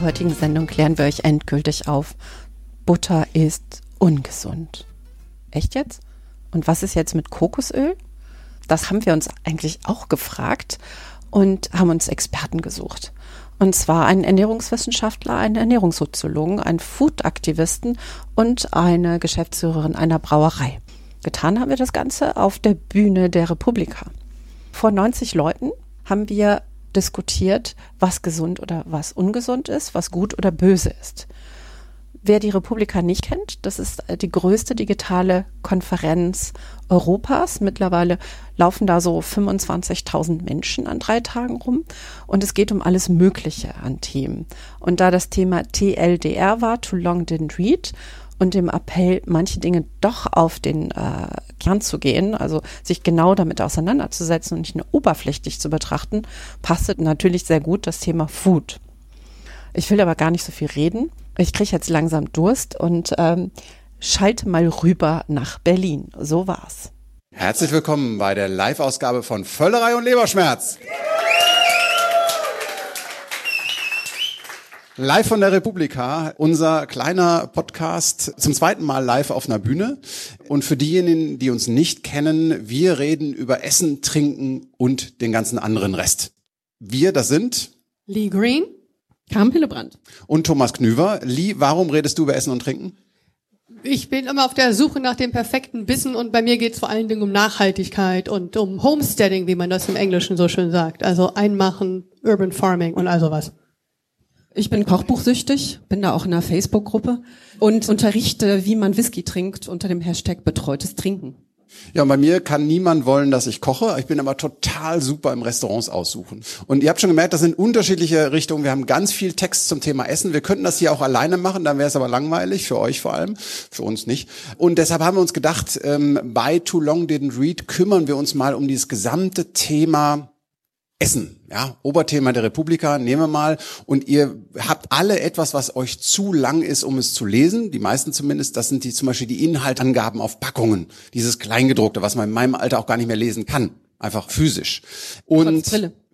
Der heutigen Sendung klären wir euch endgültig auf, Butter ist ungesund. Echt jetzt? Und was ist jetzt mit Kokosöl? Das haben wir uns eigentlich auch gefragt und haben uns Experten gesucht. Und zwar einen Ernährungswissenschaftler, einen Ernährungssoziologen, einen Food-Aktivisten und eine Geschäftsführerin einer Brauerei. Getan haben wir das Ganze auf der Bühne der Republika. Vor 90 Leuten haben wir diskutiert, was gesund oder was ungesund ist, was gut oder böse ist. Wer die Republika nicht kennt, das ist die größte digitale Konferenz Europas. Mittlerweile laufen da so 25.000 Menschen an drei Tagen rum und es geht um alles Mögliche an Themen. Und da das Thema TLDR war, Too Long Didn't Read, und dem Appell, manche Dinge doch auf den äh, Kern zu gehen, also sich genau damit auseinanderzusetzen und nicht nur oberflächlich zu betrachten, passt natürlich sehr gut das Thema Food. Ich will aber gar nicht so viel reden. Ich kriege jetzt langsam Durst und ähm, schalte mal rüber nach Berlin. So war's. Herzlich willkommen bei der Live-Ausgabe von Völlerei und Leberschmerz. Live von der Republika, unser kleiner Podcast zum zweiten Mal live auf einer Bühne. Und für diejenigen, die uns nicht kennen, wir reden über Essen, Trinken und den ganzen anderen Rest. Wir, das sind Lee Green, Carmen Hillebrand und Thomas Knüver. Lee, warum redest du über Essen und Trinken? Ich bin immer auf der Suche nach dem perfekten Bissen und bei mir geht es vor allen Dingen um Nachhaltigkeit und um Homesteading, wie man das im Englischen so schön sagt. Also Einmachen, Urban Farming und all sowas. Ich bin kochbuchsüchtig, bin da auch in einer Facebook-Gruppe und unterrichte, wie man Whisky trinkt unter dem Hashtag betreutes Trinken. Ja, bei mir kann niemand wollen, dass ich koche. Ich bin aber total super im Restaurants aussuchen. Und ihr habt schon gemerkt, das sind unterschiedliche Richtungen. Wir haben ganz viel Text zum Thema Essen. Wir könnten das hier auch alleine machen, dann wäre es aber langweilig, für euch vor allem, für uns nicht. Und deshalb haben wir uns gedacht, ähm, bei Too Long Didn't Read kümmern wir uns mal um dieses gesamte Thema Essen, ja, Oberthema der Republika, nehmen wir mal. Und ihr habt alle etwas, was euch zu lang ist, um es zu lesen. Die meisten zumindest, das sind die zum Beispiel die Inhaltangaben auf Packungen. Dieses Kleingedruckte, was man in meinem Alter auch gar nicht mehr lesen kann. Einfach physisch. Und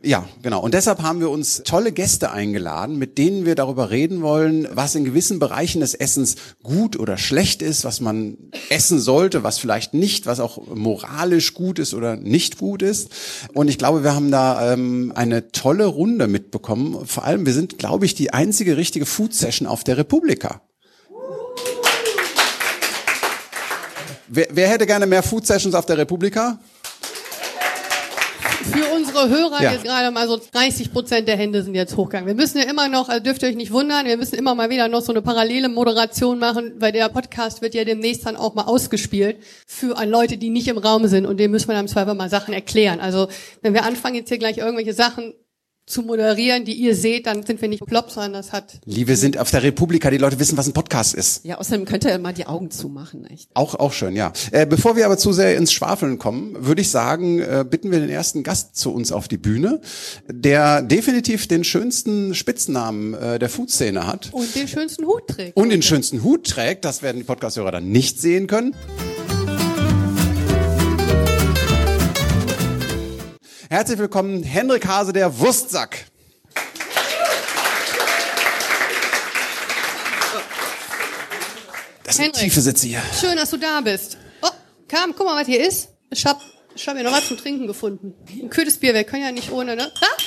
ja, genau. Und deshalb haben wir uns tolle Gäste eingeladen, mit denen wir darüber reden wollen, was in gewissen Bereichen des Essens gut oder schlecht ist, was man essen sollte, was vielleicht nicht, was auch moralisch gut ist oder nicht gut ist. Und ich glaube, wir haben da ähm, eine tolle Runde mitbekommen. Vor allem, wir sind, glaube ich, die einzige richtige Food Session auf der Republika. Wer, wer hätte gerne mehr Food Sessions auf der Republika? Für unsere Hörer ja. jetzt gerade mal so 30 Prozent der Hände sind jetzt hochgegangen. Wir müssen ja immer noch, also dürft ihr euch nicht wundern, wir müssen immer mal wieder noch so eine parallele Moderation machen, weil der Podcast wird ja demnächst dann auch mal ausgespielt für an Leute, die nicht im Raum sind und dem müssen wir dann im Zweifel mal Sachen erklären. Also wenn wir anfangen jetzt hier gleich irgendwelche Sachen zu moderieren, die ihr seht, dann sind wir nicht plopp, sondern das hat. Liebe sind auf der Republika, die Leute wissen, was ein Podcast ist. Ja, außerdem könnt ihr mal die Augen zumachen, echt. Auch, auch schön, ja. Äh, bevor wir aber zu sehr ins Schwafeln kommen, würde ich sagen, äh, bitten wir den ersten Gast zu uns auf die Bühne, der definitiv den schönsten Spitznamen äh, der Food-Szene hat. Und den schönsten Hut trägt. Und den schönsten Hut trägt, das werden die Podcast-Hörer dann nicht sehen können. Herzlich willkommen, Hendrik Hase, der Wurstsack. Das sind Henrik, tiefe Sitze hier. Schön, dass du da bist. Oh, Kam, guck mal, was hier ist. Ich hab, ich hab hier noch was zum Trinken gefunden. Ein kühles Bier, wir können ja nicht ohne, ne? Ah,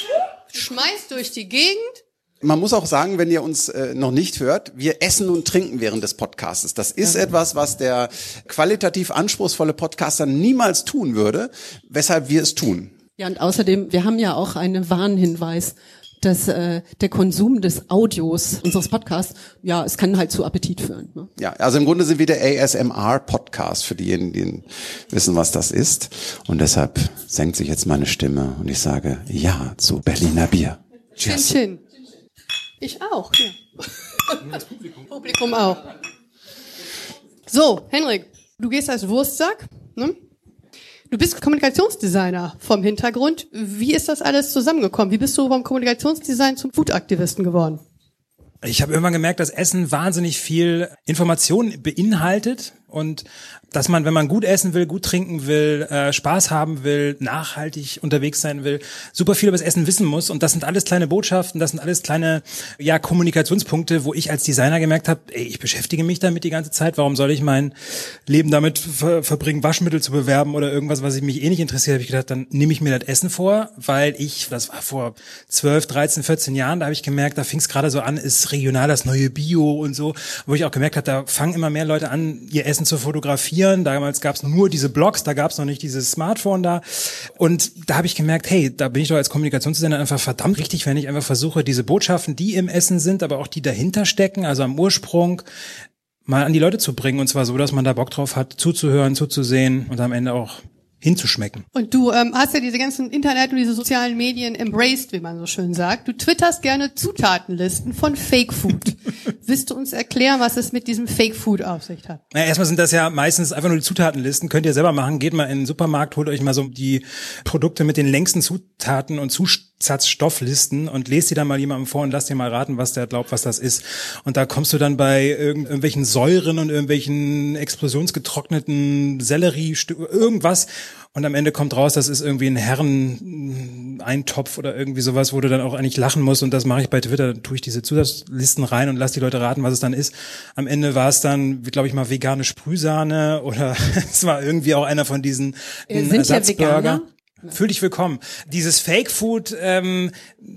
schmeißt durch die Gegend. Man muss auch sagen, wenn ihr uns äh, noch nicht hört, wir essen und trinken während des Podcasts. Das ist ja. etwas, was der qualitativ anspruchsvolle Podcaster niemals tun würde, weshalb wir es tun. Ja, und außerdem, wir haben ja auch einen Warnhinweis. dass äh, der Konsum des Audios unseres Podcasts, ja, es kann halt zu Appetit führen. Ne? Ja, also im Grunde sind wir der ASMR-Podcast für diejenigen, die wissen, was das ist. Und deshalb senkt sich jetzt meine Stimme und ich sage Ja zu Berliner Bier. Cheers. Chin, chin. Ich auch, ja. Das Publikum. Publikum auch. So, Henrik, du gehst als Wurstsack, ne? Du bist Kommunikationsdesigner vom Hintergrund. Wie ist das alles zusammengekommen? Wie bist du vom Kommunikationsdesign zum Foodaktivisten geworden? Ich habe irgendwann gemerkt, dass Essen wahnsinnig viel Information beinhaltet und dass man, wenn man gut essen will, gut trinken will, äh, Spaß haben will, nachhaltig unterwegs sein will, super viel über das Essen wissen muss. Und das sind alles kleine Botschaften, das sind alles kleine ja, Kommunikationspunkte, wo ich als Designer gemerkt habe, ey, ich beschäftige mich damit die ganze Zeit. Warum soll ich mein Leben damit ver verbringen, Waschmittel zu bewerben oder irgendwas, was mich eh nicht interessiert? Habe ich gedacht, dann nehme ich mir das Essen vor, weil ich, das war vor 12, 13, 14 Jahren, da habe ich gemerkt, da fing es gerade so an, ist regional das neue Bio und so, wo ich auch gemerkt habe, da fangen immer mehr Leute an, ihr Essen zu fotografieren. Damals gab es nur diese Blogs, da gab es noch nicht dieses Smartphone da. Und da habe ich gemerkt, hey, da bin ich doch als Kommunikationsdesigner einfach verdammt richtig, wenn ich einfach versuche, diese Botschaften, die im Essen sind, aber auch die dahinter stecken, also am Ursprung, mal an die Leute zu bringen. Und zwar so, dass man da Bock drauf hat, zuzuhören, zuzusehen und am Ende auch hinzuschmecken. Und du ähm, hast ja diese ganzen Internet und diese sozialen Medien embraced, wie man so schön sagt. Du twitterst gerne Zutatenlisten von Fake Food. Willst du uns erklären, was es mit diesem Fake Food auf sich hat? Na, erstmal sind das ja meistens einfach nur die Zutatenlisten. Könnt ihr selber machen. Geht mal in den Supermarkt, holt euch mal so die Produkte mit den längsten Zutaten und Zusatzstofflisten und lest die dann mal jemandem vor und lass dir mal raten, was der glaubt, was das ist. Und da kommst du dann bei irgendwelchen Säuren und irgendwelchen explosionsgetrockneten Sellerie, irgendwas und am Ende kommt raus, das ist irgendwie ein Herren-Eintopf oder irgendwie sowas, wo du dann auch eigentlich lachen musst. Und das mache ich bei Twitter. Dann tue ich diese Zusatzlisten rein und lass die Leute raten, was es dann ist. Am Ende war es dann, glaube ich mal, vegane Sprühsahne oder es war irgendwie auch einer von diesen Sind Ersatzburger. Fühl dich willkommen. Dieses Fake Food, ähm,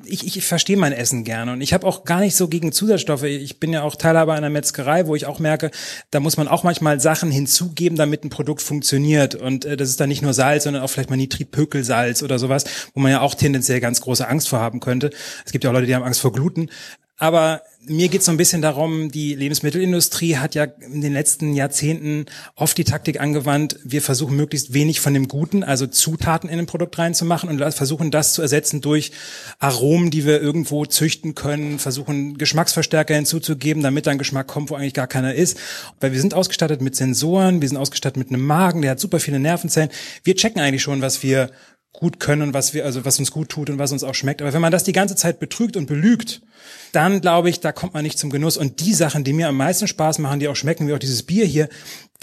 ich, ich, ich verstehe mein Essen gerne und ich habe auch gar nicht so gegen Zusatzstoffe. Ich bin ja auch Teilhaber einer Metzgerei, wo ich auch merke, da muss man auch manchmal Sachen hinzugeben, damit ein Produkt funktioniert. Und äh, das ist dann nicht nur Salz, sondern auch vielleicht mal Nitritpökelsalz oder sowas, wo man ja auch tendenziell ganz große Angst vor haben könnte. Es gibt ja auch Leute, die haben Angst vor Gluten. Aber mir geht es so ein bisschen darum, die Lebensmittelindustrie hat ja in den letzten Jahrzehnten oft die Taktik angewandt, wir versuchen möglichst wenig von dem Guten, also Zutaten in ein Produkt reinzumachen und versuchen das zu ersetzen durch Aromen, die wir irgendwo züchten können, versuchen Geschmacksverstärker hinzuzugeben, damit dann Geschmack kommt, wo eigentlich gar keiner ist. Weil wir sind ausgestattet mit Sensoren, wir sind ausgestattet mit einem Magen, der hat super viele Nervenzellen. Wir checken eigentlich schon, was wir gut können, was wir, also was uns gut tut und was uns auch schmeckt. Aber wenn man das die ganze Zeit betrügt und belügt, dann glaube ich, da kommt man nicht zum Genuss. Und die Sachen, die mir am meisten Spaß machen, die auch schmecken, wie auch dieses Bier hier,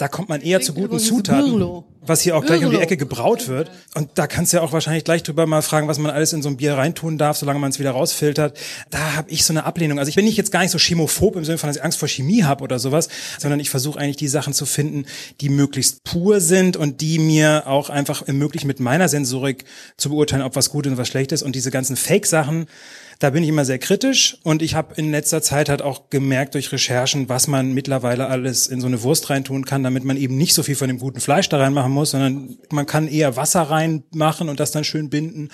da kommt man eher zu guten Zutaten, was hier auch gleich um die Ecke gebraut wird. Und da kannst du ja auch wahrscheinlich gleich drüber mal fragen, was man alles in so ein Bier reintun darf, solange man es wieder rausfiltert. Da habe ich so eine Ablehnung. Also ich bin nicht jetzt gar nicht so chemophob im Sinne von, dass ich Angst vor Chemie habe oder sowas, sondern ich versuche eigentlich die Sachen zu finden, die möglichst pur sind und die mir auch einfach ermöglichen, mit meiner Sensorik zu beurteilen, ob was gut und was schlecht ist. Und diese ganzen Fake-Sachen, da bin ich immer sehr kritisch und ich habe in letzter Zeit halt auch gemerkt durch Recherchen, was man mittlerweile alles in so eine Wurst reintun kann, damit man eben nicht so viel von dem guten Fleisch da reinmachen muss, sondern man kann eher Wasser reinmachen und das dann schön binden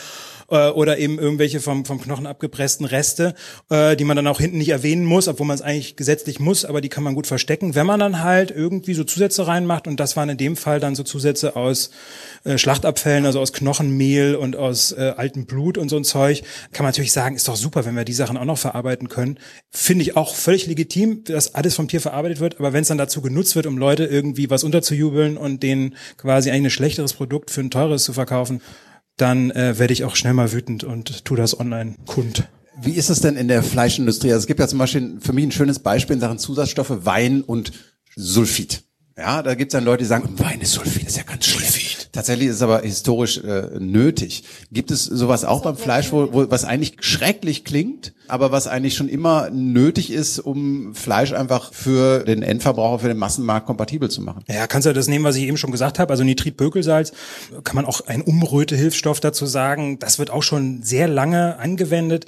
äh, oder eben irgendwelche vom, vom Knochen abgepressten Reste, äh, die man dann auch hinten nicht erwähnen muss, obwohl man es eigentlich gesetzlich muss, aber die kann man gut verstecken. Wenn man dann halt irgendwie so Zusätze reinmacht und das waren in dem Fall dann so Zusätze aus äh, Schlachtabfällen, also aus Knochenmehl und aus äh, altem Blut und so ein Zeug, kann man natürlich sagen, ist doch super, wenn wir die Sachen auch noch verarbeiten können. Finde ich auch völlig legitim, dass alles vom Tier verarbeitet wird, aber wenn es dann dazu genutzt wird, um Leute irgendwie was unterzujubeln und denen quasi eigentlich ein schlechteres Produkt für ein teures zu verkaufen, dann äh, werde ich auch schnell mal wütend und tu das online kund. Wie ist es denn in der Fleischindustrie? Also es gibt ja zum Beispiel für mich ein schönes Beispiel in Sachen Zusatzstoffe, Wein und Sulfid. Ja, da gibt es dann Leute, die sagen, Wein ist Sulfid, ist ja ganz schlimm. Tatsächlich ist es aber historisch äh, nötig. Gibt es sowas auch beim Fleisch, wo, wo was eigentlich schrecklich klingt, aber was eigentlich schon immer nötig ist, um Fleisch einfach für den Endverbraucher, für den Massenmarkt kompatibel zu machen? Ja, kannst du das nehmen, was ich eben schon gesagt habe, also Nitritpökelsalz, kann man auch ein Umrötehilfsstoff dazu sagen. Das wird auch schon sehr lange angewendet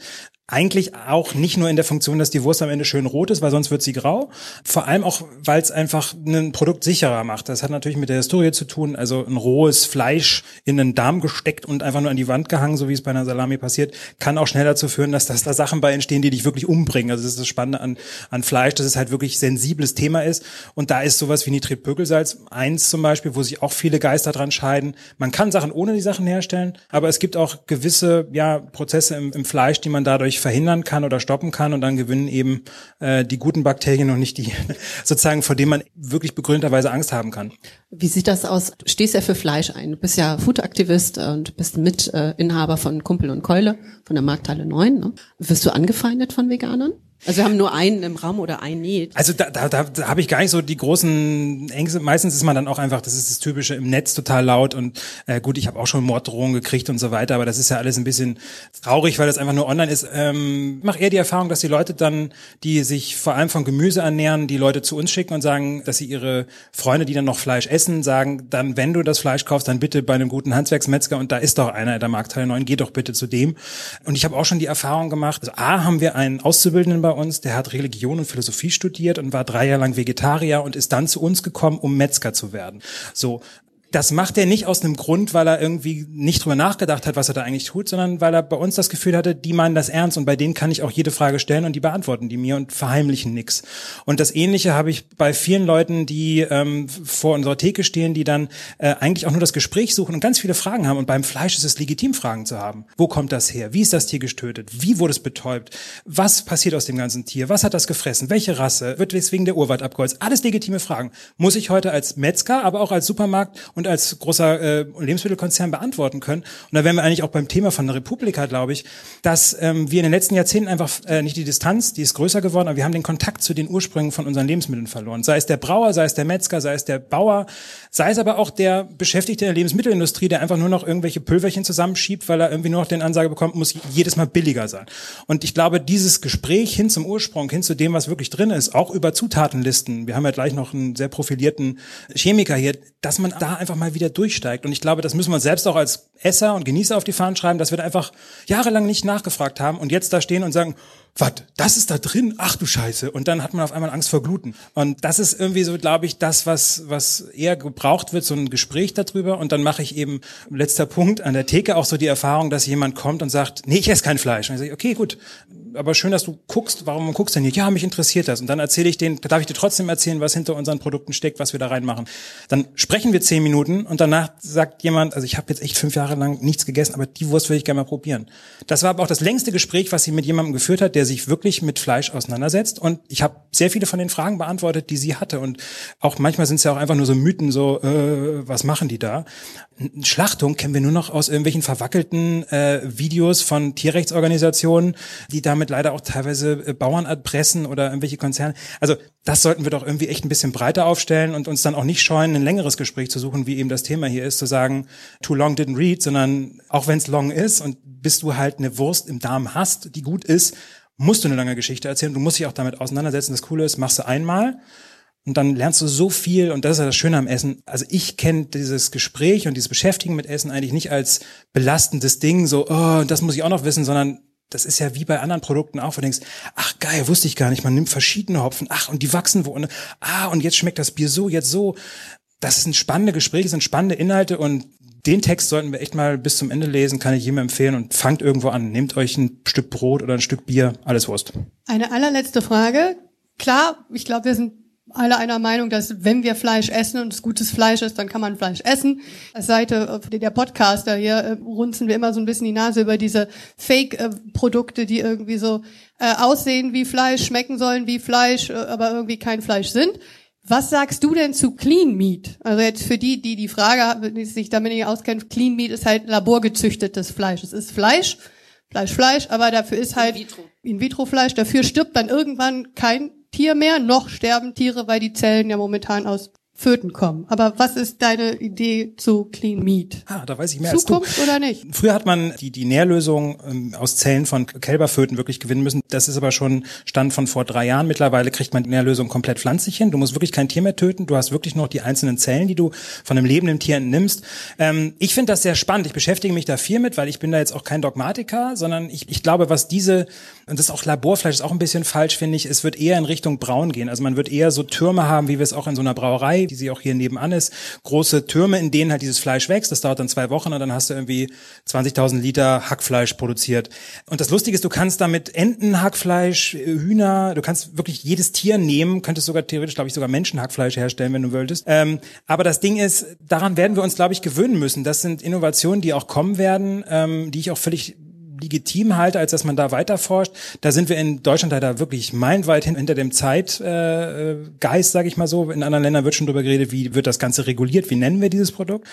eigentlich auch nicht nur in der Funktion, dass die Wurst am Ende schön rot ist, weil sonst wird sie grau. Vor allem auch, weil es einfach ein Produkt sicherer macht. Das hat natürlich mit der Historie zu tun. Also ein rohes Fleisch in einen Darm gesteckt und einfach nur an die Wand gehangen, so wie es bei einer Salami passiert, kann auch schnell dazu führen, dass, dass da Sachen bei entstehen, die dich wirklich umbringen. Also das ist das Spannende an, an Fleisch, dass es halt wirklich sensibles Thema ist. Und da ist sowas wie Nitritbökelsalz eins zum Beispiel, wo sich auch viele Geister dran scheiden. Man kann Sachen ohne die Sachen herstellen, aber es gibt auch gewisse ja, Prozesse im, im Fleisch, die man dadurch verhindern kann oder stoppen kann und dann gewinnen eben äh, die guten Bakterien und nicht die sozusagen, vor denen man wirklich begründeterweise Angst haben kann. Wie sieht das aus? Stehst ja für Fleisch ein. Du bist ja Foodaktivist und bist Mitinhaber von Kumpel und Keule von der Markthalle 9. Ne? Wirst du angefeindet von Veganern? Also wir haben nur einen im Raum oder ein nicht. Also da, da, da, da habe ich gar nicht so die großen Ängste. Meistens ist man dann auch einfach, das ist das Typische, im Netz total laut und äh, gut, ich habe auch schon Morddrohungen gekriegt und so weiter, aber das ist ja alles ein bisschen traurig, weil das einfach nur online ist. Ähm, mach eher die Erfahrung, dass die Leute dann, die sich vor allem von Gemüse ernähren, die Leute zu uns schicken und sagen, dass sie ihre Freunde, die dann noch Fleisch essen, sagen, dann, wenn du das Fleisch kaufst, dann bitte bei einem guten Handwerksmetzger und da ist doch einer der Marktteil 9, geh doch bitte zu dem. Und ich habe auch schon die Erfahrung gemacht, also A, haben wir einen Auszubildenden bei uns, der hat Religion und Philosophie studiert und war drei Jahre lang Vegetarier und ist dann zu uns gekommen, um Metzger zu werden. So, das macht er nicht aus einem Grund, weil er irgendwie nicht drüber nachgedacht hat, was er da eigentlich tut, sondern weil er bei uns das Gefühl hatte, die meinen das ernst und bei denen kann ich auch jede Frage stellen und die beantworten die mir und verheimlichen nix. Und das Ähnliche habe ich bei vielen Leuten, die ähm, vor unserer Theke stehen, die dann äh, eigentlich auch nur das Gespräch suchen und ganz viele Fragen haben. Und beim Fleisch ist es legitim, Fragen zu haben. Wo kommt das her? Wie ist das Tier gestötet? Wie wurde es betäubt? Was passiert aus dem ganzen Tier? Was hat das gefressen? Welche Rasse? Wird deswegen der Urwald abgeholzt? Alles legitime Fragen. Muss ich heute als Metzger, aber auch als Supermarkt und als großer äh, Lebensmittelkonzern beantworten können. Und da wären wir eigentlich auch beim Thema von der Republika, glaube ich, dass ähm, wir in den letzten Jahrzehnten einfach äh, nicht die Distanz, die ist größer geworden, aber wir haben den Kontakt zu den Ursprüngen von unseren Lebensmitteln verloren. Sei es der Brauer, sei es der Metzger, sei es der Bauer, sei es aber auch der Beschäftigte in der Lebensmittelindustrie, der einfach nur noch irgendwelche Pülverchen zusammenschiebt, weil er irgendwie nur noch den Ansage bekommt, muss jedes Mal billiger sein. Und ich glaube, dieses Gespräch hin zum Ursprung, hin zu dem, was wirklich drin ist, auch über Zutatenlisten, wir haben ja gleich noch einen sehr profilierten Chemiker hier, dass man da einfach mal wieder durchsteigt. Und ich glaube, das müssen wir selbst auch als Esser und Genießer auf die Fahnen schreiben, dass wir da einfach jahrelang nicht nachgefragt haben und jetzt da stehen und sagen, was, das ist da drin? Ach du Scheiße. Und dann hat man auf einmal Angst vor Gluten. Und das ist irgendwie so, glaube ich, das, was, was eher gebraucht wird, so ein Gespräch darüber. Und dann mache ich eben, letzter Punkt, an der Theke auch so die Erfahrung, dass jemand kommt und sagt, nee, ich esse kein Fleisch. Und ich sage, okay, gut, aber schön, dass du guckst, warum guckst du denn hier? Ja, mich interessiert das. Und dann erzähle ich denen, darf ich dir trotzdem erzählen, was hinter unseren Produkten steckt, was wir da reinmachen. Dann sprechen wir zehn Minuten und danach sagt jemand, also ich habe jetzt echt fünf Jahre lang nichts gegessen, aber die Wurst würde ich gerne mal probieren. Das war aber auch das längste Gespräch, was sie mit jemandem geführt hat, der sich wirklich mit Fleisch auseinandersetzt. Und ich habe sehr viele von den Fragen beantwortet, die sie hatte. Und auch manchmal sind es ja auch einfach nur so Mythen, so, äh, was machen die da? Schlachtung kennen wir nur noch aus irgendwelchen verwackelten äh, Videos von Tierrechtsorganisationen, die damit leider auch teilweise äh, Bauern erpressen oder irgendwelche Konzerne. Also das sollten wir doch irgendwie echt ein bisschen breiter aufstellen und uns dann auch nicht scheuen, ein längeres Gespräch zu suchen, wie eben das Thema hier ist, zu sagen, too long didn't read, sondern auch wenn es long ist und bis du halt eine Wurst im Darm hast, die gut ist, musst du eine lange Geschichte erzählen. Du musst dich auch damit auseinandersetzen. Das Coole ist, machst du einmal und dann lernst du so viel und das ist ja das Schöne am Essen. Also ich kenne dieses Gespräch und dieses Beschäftigen mit Essen eigentlich nicht als belastendes Ding, so, oh, das muss ich auch noch wissen, sondern das ist ja wie bei anderen Produkten auch, wo du denkst, ach geil, wusste ich gar nicht, man nimmt verschiedene Hopfen, ach, und die wachsen wo, und, ah, und jetzt schmeckt das Bier so, jetzt so. Das sind spannende Gespräche, sind spannende Inhalte und den Text sollten wir echt mal bis zum Ende lesen, kann ich jedem empfehlen und fangt irgendwo an. Nehmt euch ein Stück Brot oder ein Stück Bier, alles Wurst. Eine allerletzte Frage. Klar, ich glaube, wir sind alle einer Meinung, dass wenn wir Fleisch essen und es gutes Fleisch ist, dann kann man Fleisch essen. Als Seite der Podcaster hier äh, runzen wir immer so ein bisschen die Nase über diese Fake-Produkte, die irgendwie so äh, aussehen wie Fleisch, schmecken sollen wie Fleisch, äh, aber irgendwie kein Fleisch sind. Was sagst du denn zu Clean Meat? Also jetzt für die, die die Frage, die sich damit nicht auskennen, Clean Meat ist halt laborgezüchtetes Fleisch. Es ist Fleisch, Fleisch, Fleisch, aber dafür ist halt In-vitro-Fleisch. Dafür stirbt dann irgendwann kein Tier mehr, noch sterben Tiere, weil die Zellen ja momentan aus Föten kommen. Aber was ist deine Idee zu Clean Meat? Ah, da weiß ich mehr Zukunft als du. oder nicht? Früher hat man die, die Nährlösung ähm, aus Zellen von Kälberföten wirklich gewinnen müssen. Das ist aber schon Stand von vor drei Jahren. Mittlerweile kriegt man die Nährlösung komplett pflanzlich hin. Du musst wirklich kein Tier mehr töten. Du hast wirklich noch die einzelnen Zellen, die du von einem lebenden Tier entnimmst. Ähm, ich finde das sehr spannend. Ich beschäftige mich da viel mit, weil ich bin da jetzt auch kein Dogmatiker, sondern ich, ich glaube, was diese, und das ist auch Laborfleisch, ist auch ein bisschen falsch, finde ich, es wird eher in Richtung braun gehen. Also man wird eher so Türme haben, wie wir es auch in so einer Brauerei, die sie auch hier nebenan ist, große Türme, in denen halt dieses Fleisch wächst. Das dauert dann zwei Wochen und dann hast du irgendwie 20.000 Liter Hackfleisch produziert. Und das Lustige ist, du kannst damit Entenhackfleisch, Hühner, du kannst wirklich jedes Tier nehmen, könntest sogar theoretisch, glaube ich, sogar Menschenhackfleisch herstellen, wenn du wolltest. Ähm, aber das Ding ist, daran werden wir uns, glaube ich, gewöhnen müssen. Das sind Innovationen, die auch kommen werden, ähm, die ich auch völlig legitim halte, als dass man da weiter forscht. Da sind wir in Deutschland leider wirklich meilenweit hinter dem Zeitgeist, äh, Geist, sage ich mal so. In anderen Ländern wird schon drüber geredet, wie wird das Ganze reguliert, wie nennen wir dieses Produkt.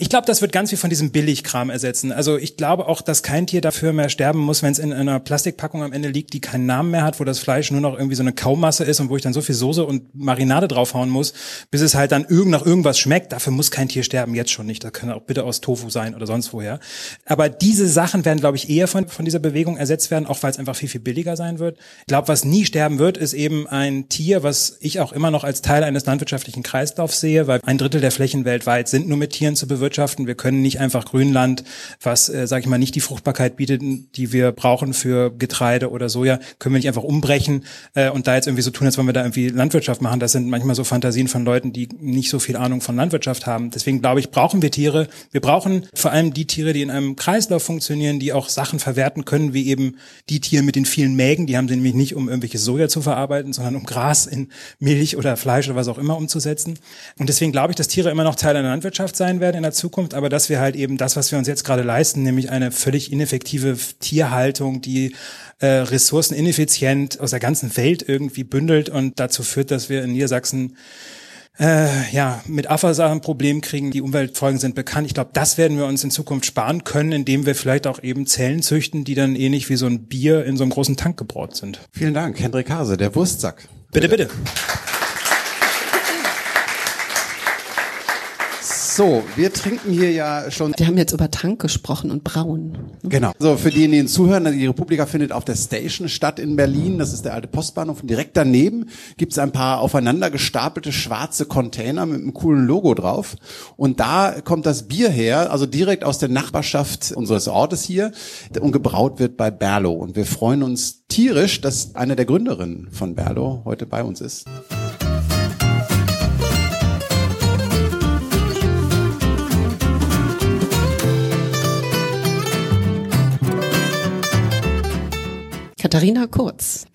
Ich glaube, das wird ganz viel von diesem Billigkram ersetzen. Also ich glaube auch, dass kein Tier dafür mehr sterben muss, wenn es in einer Plastikpackung am Ende liegt, die keinen Namen mehr hat, wo das Fleisch nur noch irgendwie so eine Kaumasse ist und wo ich dann so viel Soße und Marinade draufhauen muss, bis es halt dann irgend nach irgendwas schmeckt. Dafür muss kein Tier sterben, jetzt schon nicht. Das kann auch bitte aus Tofu sein oder sonst woher. Aber diese Sachen werden, glaube ich, eher von, von dieser Bewegung ersetzt werden, auch weil es einfach viel, viel billiger sein wird. Ich glaube, was nie sterben wird, ist eben ein Tier, was ich auch immer noch als Teil eines landwirtschaftlichen Kreislaufs sehe, weil ein Drittel der Flächen weltweit sind nur mit Tieren zu bewirtschaften. Wir können nicht einfach Grünland, was, äh, sage ich mal, nicht die Fruchtbarkeit bietet, die wir brauchen für Getreide oder Soja, können wir nicht einfach umbrechen äh, und da jetzt irgendwie so tun, als wollen wir da irgendwie Landwirtschaft machen. Das sind manchmal so Fantasien von Leuten, die nicht so viel Ahnung von Landwirtschaft haben. Deswegen glaube ich, brauchen wir Tiere. Wir brauchen vor allem die Tiere, die in einem Kreislauf funktionieren, die auch Sachen verwerten können, wie eben die Tiere mit den vielen Mägen. Die haben sie nämlich nicht, um irgendwelches Soja zu verarbeiten, sondern um Gras in Milch oder Fleisch oder was auch immer umzusetzen. Und deswegen glaube ich, dass Tiere immer noch Teil einer Landwirtschaft sein werden in der Zukunft, aber dass wir halt eben das, was wir uns jetzt gerade leisten, nämlich eine völlig ineffektive Tierhaltung, die äh, Ressourcen ineffizient aus der ganzen Welt irgendwie bündelt und dazu führt, dass wir in Niedersachsen äh, ja, mit ein Problem kriegen. Die Umweltfolgen sind bekannt. Ich glaube, das werden wir uns in Zukunft sparen können, indem wir vielleicht auch eben Zellen züchten, die dann ähnlich wie so ein Bier in so einem großen Tank gebraut sind. Vielen Dank, Hendrik Hase, der Wurstsack. Bitte, bitte. So, wir trinken hier ja schon. Wir haben jetzt über Tank gesprochen und Braun. Genau. So, für diejenigen, die zuhören, die Republika findet auf der Station statt in Berlin. Das ist der alte Postbahnhof. Und direkt daneben gibt es ein paar aufeinander gestapelte schwarze Container mit einem coolen Logo drauf. Und da kommt das Bier her, also direkt aus der Nachbarschaft unseres Ortes hier. Und gebraut wird bei Berlo. Und wir freuen uns tierisch, dass eine der Gründerinnen von Berlo heute bei uns ist. Katharina Kurz.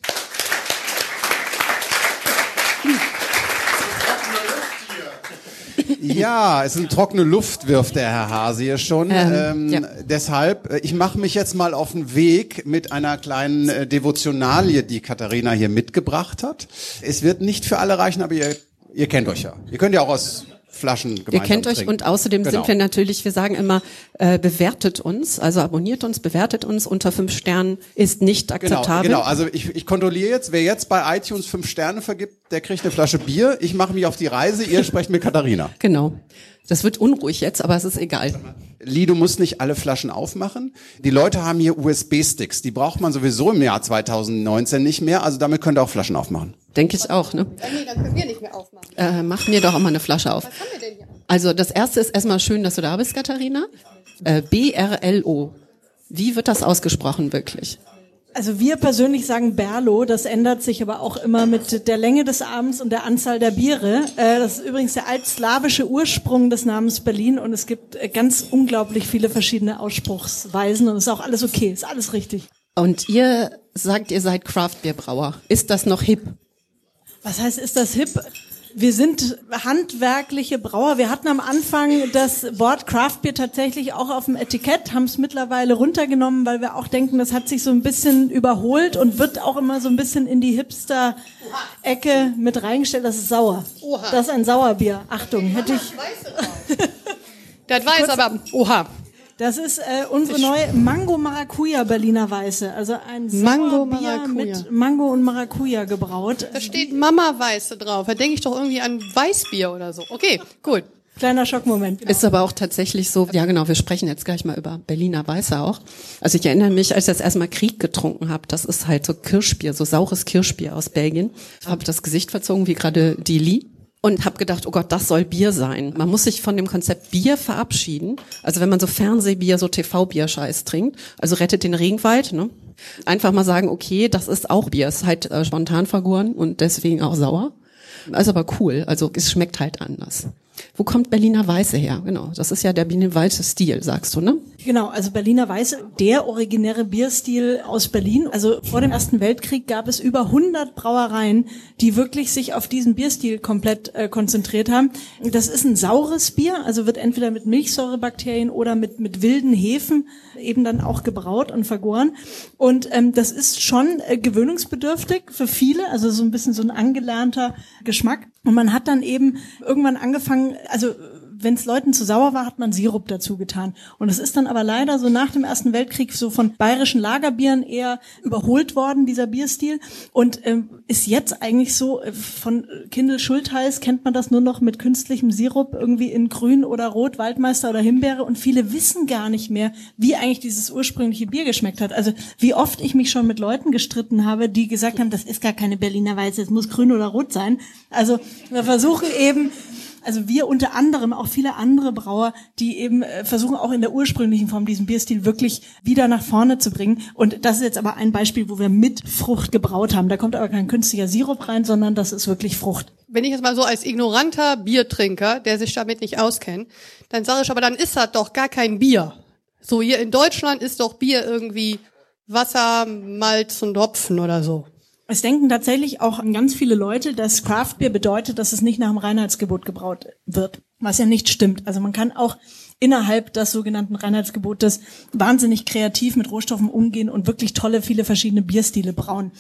Ja, es ist eine trockene Luft, wirft der Herr Hase hier schon. Ähm, Ähm, ja. Deshalb, äh, ich mache mich jetzt mal auf den Weg mit einer kleinen äh, Devotionalie, die Katharina hier mitgebracht hat. Es wird nicht für alle reichen, aber ihr, ihr kennt euch ja. Ihr könnt ja auch aus Flaschen gemeinsam Ihr kennt euch trinken. und außerdem Genau. sind wir natürlich, wir sagen immer, äh, bewertet uns, also abonniert uns, bewertet uns. Unter fünf Sternen ist nicht Genau, akzeptabel. genau. Also ich, ich kontrolliere jetzt, wer jetzt bei iTunes fünf Sterne vergibt, der kriegt eine Flasche Bier. Ich mache mich auf die Reise, ihr sprecht mit Katharina. Genau. Das wird unruhig jetzt, aber es ist egal. Lee, du musst nicht alle Flaschen aufmachen. Die Leute haben hier USB-Sticks. Die braucht man sowieso im Jahr 2019 nicht mehr. Also damit könnt ihr auch Flaschen aufmachen. Denke ich auch, ne? Ah, nee, dann können wir nicht mehr aufmachen. Äh, mach mir doch auch mal eine Flasche auf. Was haben wir denn hier? Also das erste ist erstmal schön, dass du da bist, Katharina. Äh, B-R-L-O. Wie wird das ausgesprochen wirklich? Also wir persönlich sagen Berlo, das ändert sich aber auch immer mit der Länge des Abends und der Anzahl der Biere. Äh, Das ist übrigens der altslawische Ursprung des Namens Berlin und es gibt äh, ganz unglaublich viele verschiedene Ausspruchsweisen und es ist auch alles okay, ist alles richtig. Und ihr sagt, ihr seid Craftbierbrauer. Ist das noch hip? Was heißt, ist das hip? Wir sind handwerkliche Brauer. Wir hatten am Anfang das Wort Craftbier tatsächlich auch auf dem Etikett, haben es mittlerweile runtergenommen, weil wir auch denken, das hat sich so ein bisschen überholt und wird auch immer so ein bisschen in die Hipster-Ecke mit reingestellt. Das ist sauer. Oha. Das ist ein Sauerbier. Achtung, hätte ich. Das weiß aber, oha. Das ist äh, unsere neue Mango Maracuja Berliner Weiße. Also ein Mango Maracuja. mit Mango und Maracuja gebraut. Da steht Mama Weiße drauf. Da denke ich doch irgendwie an Weißbier oder so. Okay, gut. Kleiner Schockmoment. Genau. Ist aber auch tatsächlich so, ja genau, wir sprechen jetzt gleich mal über Berliner Weiße auch. Also ich erinnere mich, als ich das erstmal Krieg getrunken habe, das ist halt so Kirschbier, so saures Kirschbier aus Belgien. Habe das Gesicht verzogen, wie gerade die Lee. Und habe gedacht, oh Gott, das soll Bier sein. Man muss sich von dem Konzept Bier verabschieden. Also wenn man so Fernsehbier, so TV-Bier-Scheiß trinkt, also rettet den Regenwald, ne? Einfach mal sagen, okay, das ist auch Bier, ist halt äh, spontan vergoren und deswegen auch sauer. Ist aber cool, also es schmeckt halt anders. Wo kommt Berliner Weiße her? Genau, das ist ja der Berliner Weiße Stil, sagst du, ne? Genau, also Berliner Weiße, der originäre Bierstil aus Berlin. Also vor dem Ersten Weltkrieg gab es über 100 Brauereien, die wirklich sich auf diesen Bierstil komplett äh, konzentriert haben. Das ist ein saures Bier, also wird entweder mit Milchsäurebakterien oder mit, mit wilden Hefen eben dann auch gebraut und vergoren. Und ähm, das ist schon äh, gewöhnungsbedürftig für viele, also so ein bisschen so ein angelernter Geschmack. Und man hat dann eben irgendwann angefangen, also wenn es Leuten zu sauer war, hat man Sirup dazu getan. Und es ist dann aber leider so nach dem Ersten Weltkrieg so von bayerischen Lagerbieren eher überholt worden, dieser Bierstil. Und ähm, ist jetzt eigentlich so, äh, von Kindel Schultheiß kennt man das nur noch mit künstlichem Sirup, irgendwie in Grün oder Rot, Waldmeister oder Himbeere. Und viele wissen gar nicht mehr, wie eigentlich dieses ursprüngliche Bier geschmeckt hat. Also wie oft ich mich schon mit Leuten gestritten habe, die gesagt haben, das ist gar keine Berliner Weiße, es muss grün oder rot sein. Also wir versuchen eben also wir unter anderem auch viele andere Brauer, die eben äh, versuchen auch in der ursprünglichen Form diesen Bierstil wirklich wieder nach vorne zu bringen. Und das ist jetzt aber ein Beispiel, wo wir mit Frucht gebraut haben. Da kommt aber kein künstlicher Sirup rein, sondern das ist wirklich Frucht. Wenn ich jetzt mal so als ignoranter Biertrinker, der sich damit nicht auskennt, dann sage ich aber, dann ist das doch gar kein Bier. So hier in Deutschland ist doch Bier irgendwie Wasser, Malz und Hopfen oder so. Es denken tatsächlich auch ganz viele Leute, dass Craft Beer bedeutet, dass es nicht nach dem Reinheitsgebot gebraut wird, was ja nicht stimmt. Also man kann auch innerhalb des sogenannten Reinheitsgebotes wahnsinnig kreativ mit Rohstoffen umgehen und wirklich tolle, viele verschiedene Bierstile brauen.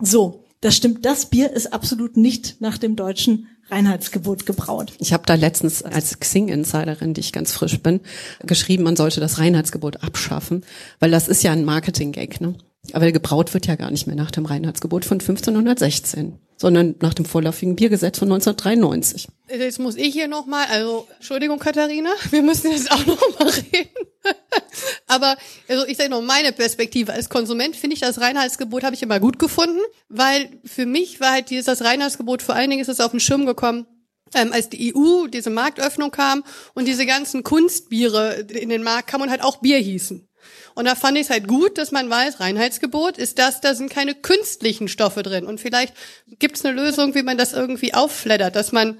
So, das stimmt. Das Bier ist absolut nicht nach dem deutschen Reinheitsgebot gebraut. Ich habe da letztens als Xing-Insiderin, die ich ganz frisch bin, geschrieben, man sollte das Reinheitsgebot abschaffen, weil das ist ja ein Marketing-Gag, ne? Aber gebraut wird ja gar nicht mehr nach dem Reinheitsgebot von 1516, sondern nach dem vorläufigen Biergesetz von 1993. Jetzt muss ich hier nochmal, also Entschuldigung Katharina, wir müssen jetzt auch nochmal reden. Aber also ich sage noch meine Perspektive als Konsument finde ich das Reinheitsgebot habe ich immer gut gefunden, weil für mich war halt dieses das Reinheitsgebot vor allen Dingen ist es auf den Schirm gekommen, ähm, als die EU diese Marktöffnung kam und diese ganzen Kunstbiere in den Markt kamen und halt auch Bier hießen. Und da fand ich es halt gut, dass man weiß, Reinheitsgebot ist das, da sind keine künstlichen Stoffe drin. Und vielleicht gibt es eine Lösung, wie man das irgendwie aufflattert, dass man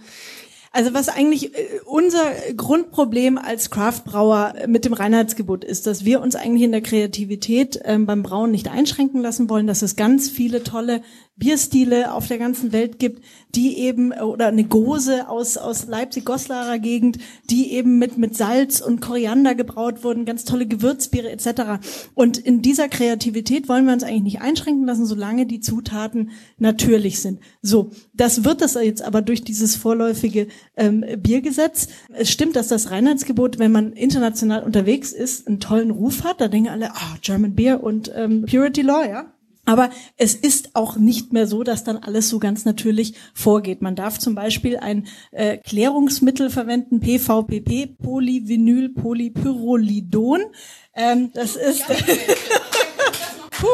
Also was eigentlich äh, unser Grundproblem als Craftbrauer mit dem Reinheitsgebot ist, dass wir uns eigentlich in der Kreativität ähm, beim Brauen nicht einschränken lassen wollen, dass es ganz viele tolle Bierstile auf der ganzen Welt gibt, die eben, oder eine Gose aus, aus Leipzig-Goslarer Gegend, die eben mit, mit Salz und Koriander gebraut wurden, ganz tolle Gewürzbiere etc. Und in dieser Kreativität wollen wir uns eigentlich nicht einschränken lassen, solange die Zutaten natürlich sind. So, das wird das jetzt aber durch dieses vorläufige ähm, Biergesetz. Es stimmt, dass das Reinheitsgebot, wenn man international unterwegs ist, einen tollen Ruf hat. Da denken alle, ah, German Beer und ähm, Purity Law, ja. Aber es ist auch nicht mehr so, dass dann alles so ganz natürlich vorgeht. Man darf zum Beispiel ein äh, Klärungsmittel verwenden, PVPP, Polyvinyl-Polypyrrolidon. Ähm, das ist... Puh.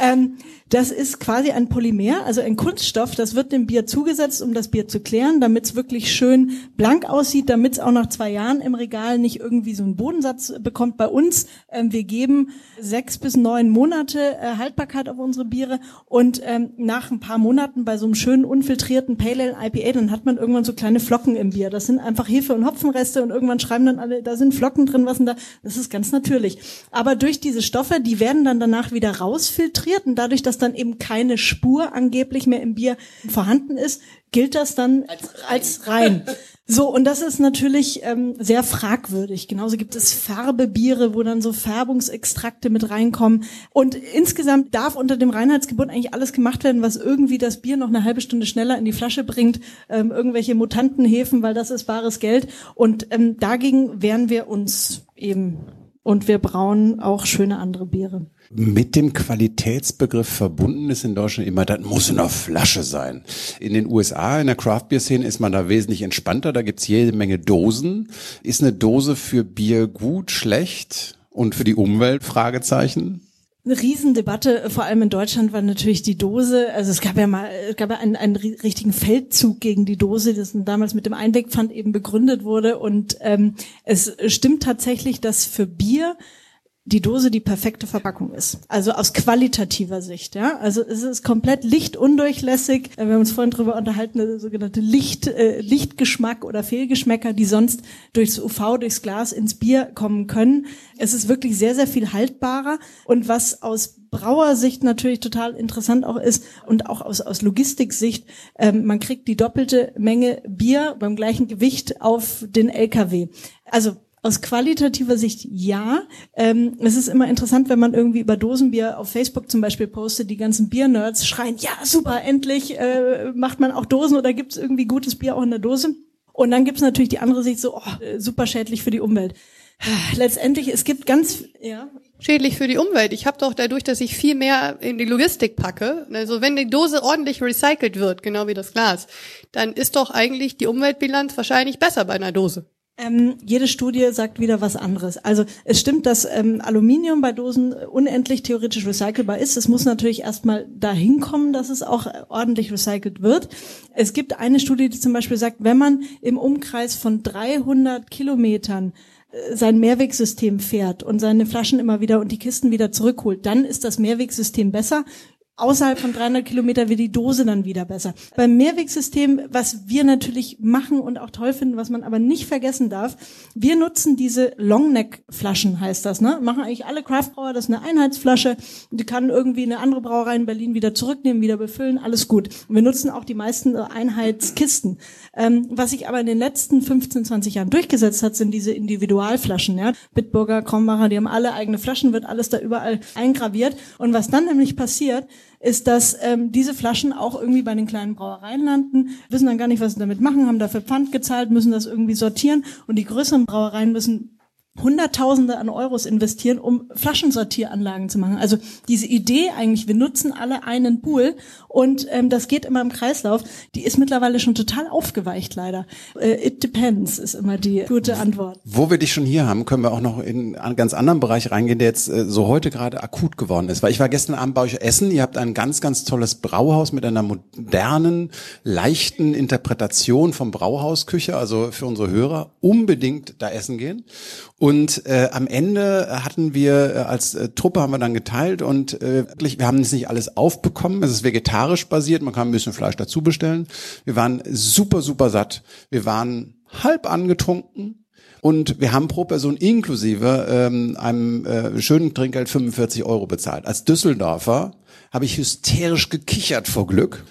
ähm, das ist quasi ein Polymer, also ein Kunststoff, das wird dem Bier zugesetzt, um das Bier zu klären, damit es wirklich schön blank aussieht, damit es auch nach zwei Jahren im Regal nicht irgendwie so einen Bodensatz bekommt. Bei uns, ähm, wir geben sechs bis neun Monate äh, Haltbarkeit auf unsere Biere und ähm, nach ein paar Monaten bei so einem schönen unfiltrierten Pale Ale IPA, dann hat man irgendwann so kleine Flocken im Bier. Das sind einfach Hefe- und Hopfenreste und irgendwann schreiben dann alle, da sind Flocken drin, was denn da? Das ist ganz natürlich. Aber durch diese Stoffe, die werden dann danach wieder rausfiltriert und dadurch, dass dass dann eben keine Spur angeblich mehr im Bier vorhanden ist, gilt das dann als rein. Als rein. So, und das ist natürlich ähm, sehr fragwürdig. Genauso gibt es Färbebiere, wo dann so Färbungsextrakte mit reinkommen. Und insgesamt darf unter dem Reinheitsgebot eigentlich alles gemacht werden, was irgendwie das Bier noch eine halbe Stunde schneller in die Flasche bringt. Ähm, irgendwelche Mutantenhefen, weil das ist bares Geld. Und ähm, dagegen wehren wir uns eben. Und wir brauen auch schöne andere Biere mit dem Qualitätsbegriff verbunden ist in Deutschland immer, das muss in der Flasche sein. In den USA, in der Craft Beer Szene ist man da wesentlich entspannter, da gibt's jede Menge Dosen. Ist eine Dose für Bier gut, schlecht und für die Umwelt? Fragezeichen. Eine Riesendebatte, vor allem in Deutschland, war natürlich die Dose. Also es gab ja mal, es gab ja einen, einen richtigen Feldzug gegen die Dose, das damals mit dem Einwegpfand eben begründet wurde. Und ähm, es stimmt tatsächlich, dass für Bier die Dose die perfekte Verpackung ist. Also aus qualitativer Sicht, ja. Also es ist komplett lichtundurchlässig. Wir haben uns vorhin drüber unterhalten, sogenannte Licht, äh, Lichtgeschmack oder Fehlgeschmäcker, die sonst durchs UV, durchs Glas ins Bier kommen können. Es ist wirklich sehr, sehr viel haltbarer. Und was aus Brauersicht natürlich total interessant auch ist und auch aus, aus Logistiksicht, ähm, man kriegt die doppelte Menge Bier beim gleichen Gewicht auf den LKW. Also aus qualitativer Sicht ja. Ähm, es ist immer interessant, wenn man irgendwie über Dosenbier auf Facebook zum Beispiel postet, die ganzen Bier-Nerds schreien, ja super, endlich äh, macht man auch Dosen oder gibt es irgendwie gutes Bier auch in der Dose. Und dann gibt es natürlich die andere Sicht so, oh, äh, super schädlich für die Umwelt. Letztendlich, es gibt ganz, ja. Schädlich für die Umwelt. Ich habe doch dadurch, dass ich viel mehr in die Logistik packe, also wenn die Dose ordentlich recycelt wird, genau wie das Glas, dann ist doch eigentlich die Umweltbilanz wahrscheinlich besser bei einer Dose. Ähm, jede Studie sagt wieder was anderes. Also es stimmt, dass ähm, Aluminium bei Dosen unendlich theoretisch recycelbar ist. Es muss natürlich erstmal dahin kommen, dass es auch ordentlich recycelt wird. Es gibt eine Studie, die zum Beispiel sagt, wenn man im Umkreis von 300 Kilometern äh, sein Mehrwegsystem fährt und seine Flaschen immer wieder und die Kisten wieder zurückholt, dann ist das Mehrwegsystem besser außerhalb von 300 Kilometer wird die Dose dann wieder besser. Beim Mehrwegsystem, was wir natürlich machen und auch toll finden, was man aber nicht vergessen darf, wir nutzen diese Longneck-Flaschen, heißt das, ne? Machen eigentlich alle Craftbrauer, das ist eine Einheitsflasche, die kann irgendwie eine andere Brauerei in Berlin wieder zurücknehmen, wieder befüllen, alles gut. Und wir nutzen auch die meisten Einheitskisten. Ähm, was sich aber in den letzten 15, 20 Jahren durchgesetzt hat, sind diese Individualflaschen, ja? Bitburger, Krombacher, die haben alle eigene Flaschen, wird alles da überall eingraviert. Und was dann nämlich passiert, ist, dass ähm, diese Flaschen auch irgendwie bei den kleinen Brauereien landen, wissen dann gar nicht, was sie damit machen, haben dafür Pfand gezahlt, müssen das irgendwie sortieren und die größeren Brauereien müssen Hunderttausende an Euros investieren, um Flaschensortieranlagen zu machen. Also diese Idee eigentlich, wir nutzen alle einen Pool und ähm, das geht immer im Kreislauf, die ist mittlerweile schon total aufgeweicht leider. Äh, it depends ist immer die gute Antwort. Wo wir dich schon hier haben, können wir auch noch in einen ganz anderen Bereich reingehen, der jetzt äh, so heute gerade akut geworden ist. Weil ich war gestern Abend bei euch essen, ihr habt ein ganz, ganz tolles Brauhaus mit einer modernen, leichten Interpretation vom Brauhausküche, also für unsere Hörer unbedingt da essen gehen. Und äh, am Ende hatten wir äh, als äh, Truppe haben wir dann geteilt und äh, wirklich, wir haben es nicht alles aufbekommen. Es ist vegetarisch basiert, man kann ein bisschen Fleisch dazu bestellen. Wir waren super, super satt. Wir waren halb angetrunken. Und wir haben pro Person inklusive ähm, einem äh, schönen Trinkgeld 45 Euro bezahlt. Als Düsseldorfer habe ich hysterisch gekichert vor Glück.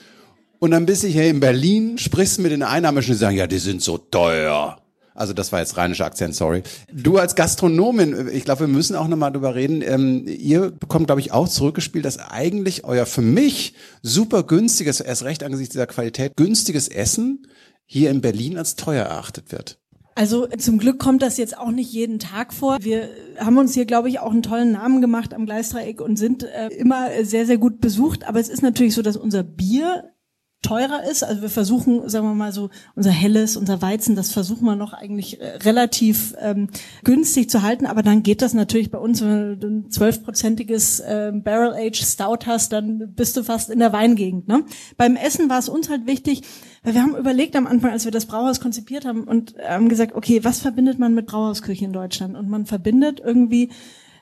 Und dann bist du hier in Berlin, sprichst mit den Einheimischen, die sagen, ja, die sind so teuer. Also das war jetzt rheinischer Akzent, sorry. Du als Gastronomin, ich glaube, wir müssen auch nochmal drüber reden. Ähm, ihr bekommt, glaube ich, auch zurückgespielt, dass eigentlich euer für mich super günstiges, erst recht angesichts dieser Qualität, günstiges Essen hier in Berlin als teuer erachtet wird. Also zum Glück kommt das jetzt auch nicht jeden Tag vor. Wir haben uns hier, glaube ich, auch einen tollen Namen gemacht am Gleisdreieck und sind äh, immer sehr, sehr gut besucht. Aber es ist natürlich so, dass unser Bier teurer ist. Also wir versuchen, sagen wir mal so, unser Helles, unser Weizen, das versuchen wir noch eigentlich äh, relativ ähm, günstig zu halten. Aber dann geht das natürlich bei uns, wenn du ein zwölfprozentiges äh, Barrel Age Stout hast, dann bist du fast in der Weingegend. Ne? Beim Essen war es uns halt wichtig, weil wir haben überlegt am Anfang, als wir das Brauhaus konzipiert haben und haben gesagt, okay, was verbindet man mit Brauhausküche in Deutschland? Und man verbindet irgendwie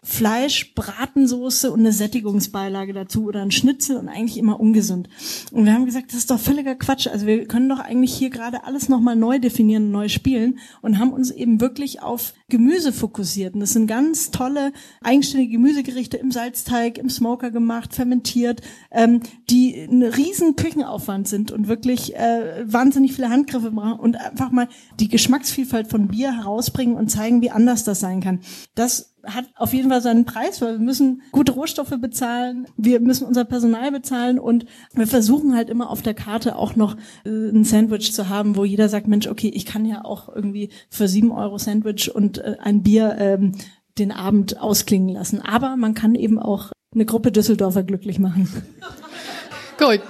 Fleisch, Bratensoße und eine Sättigungsbeilage dazu oder ein Schnitzel und eigentlich immer ungesund. Und wir haben gesagt, das ist doch völliger Quatsch. Also wir können doch eigentlich hier gerade alles nochmal neu definieren, neu spielen und haben uns eben wirklich auf Gemüse fokussiert. Und das sind ganz tolle, eigenständige Gemüsegerichte im Salzteig, im Smoker gemacht, fermentiert, ähm, die ein riesen Küchenaufwand sind und wirklich äh, wahnsinnig viele Handgriffe brauchen und einfach mal die Geschmacksvielfalt von Bier herausbringen und zeigen, wie anders das sein kann. Das hat auf jeden Fall seinen Preis, weil wir müssen gute Rohstoffe bezahlen, wir müssen unser Personal bezahlen und wir versuchen halt immer auf der Karte auch noch äh, ein Sandwich zu haben, wo jeder sagt, Mensch, okay, ich kann ja auch irgendwie für sieben Euro Sandwich und äh, ein Bier ähm, den Abend ausklingen lassen. Aber man kann eben auch eine Gruppe Düsseldorfer glücklich machen. Gut.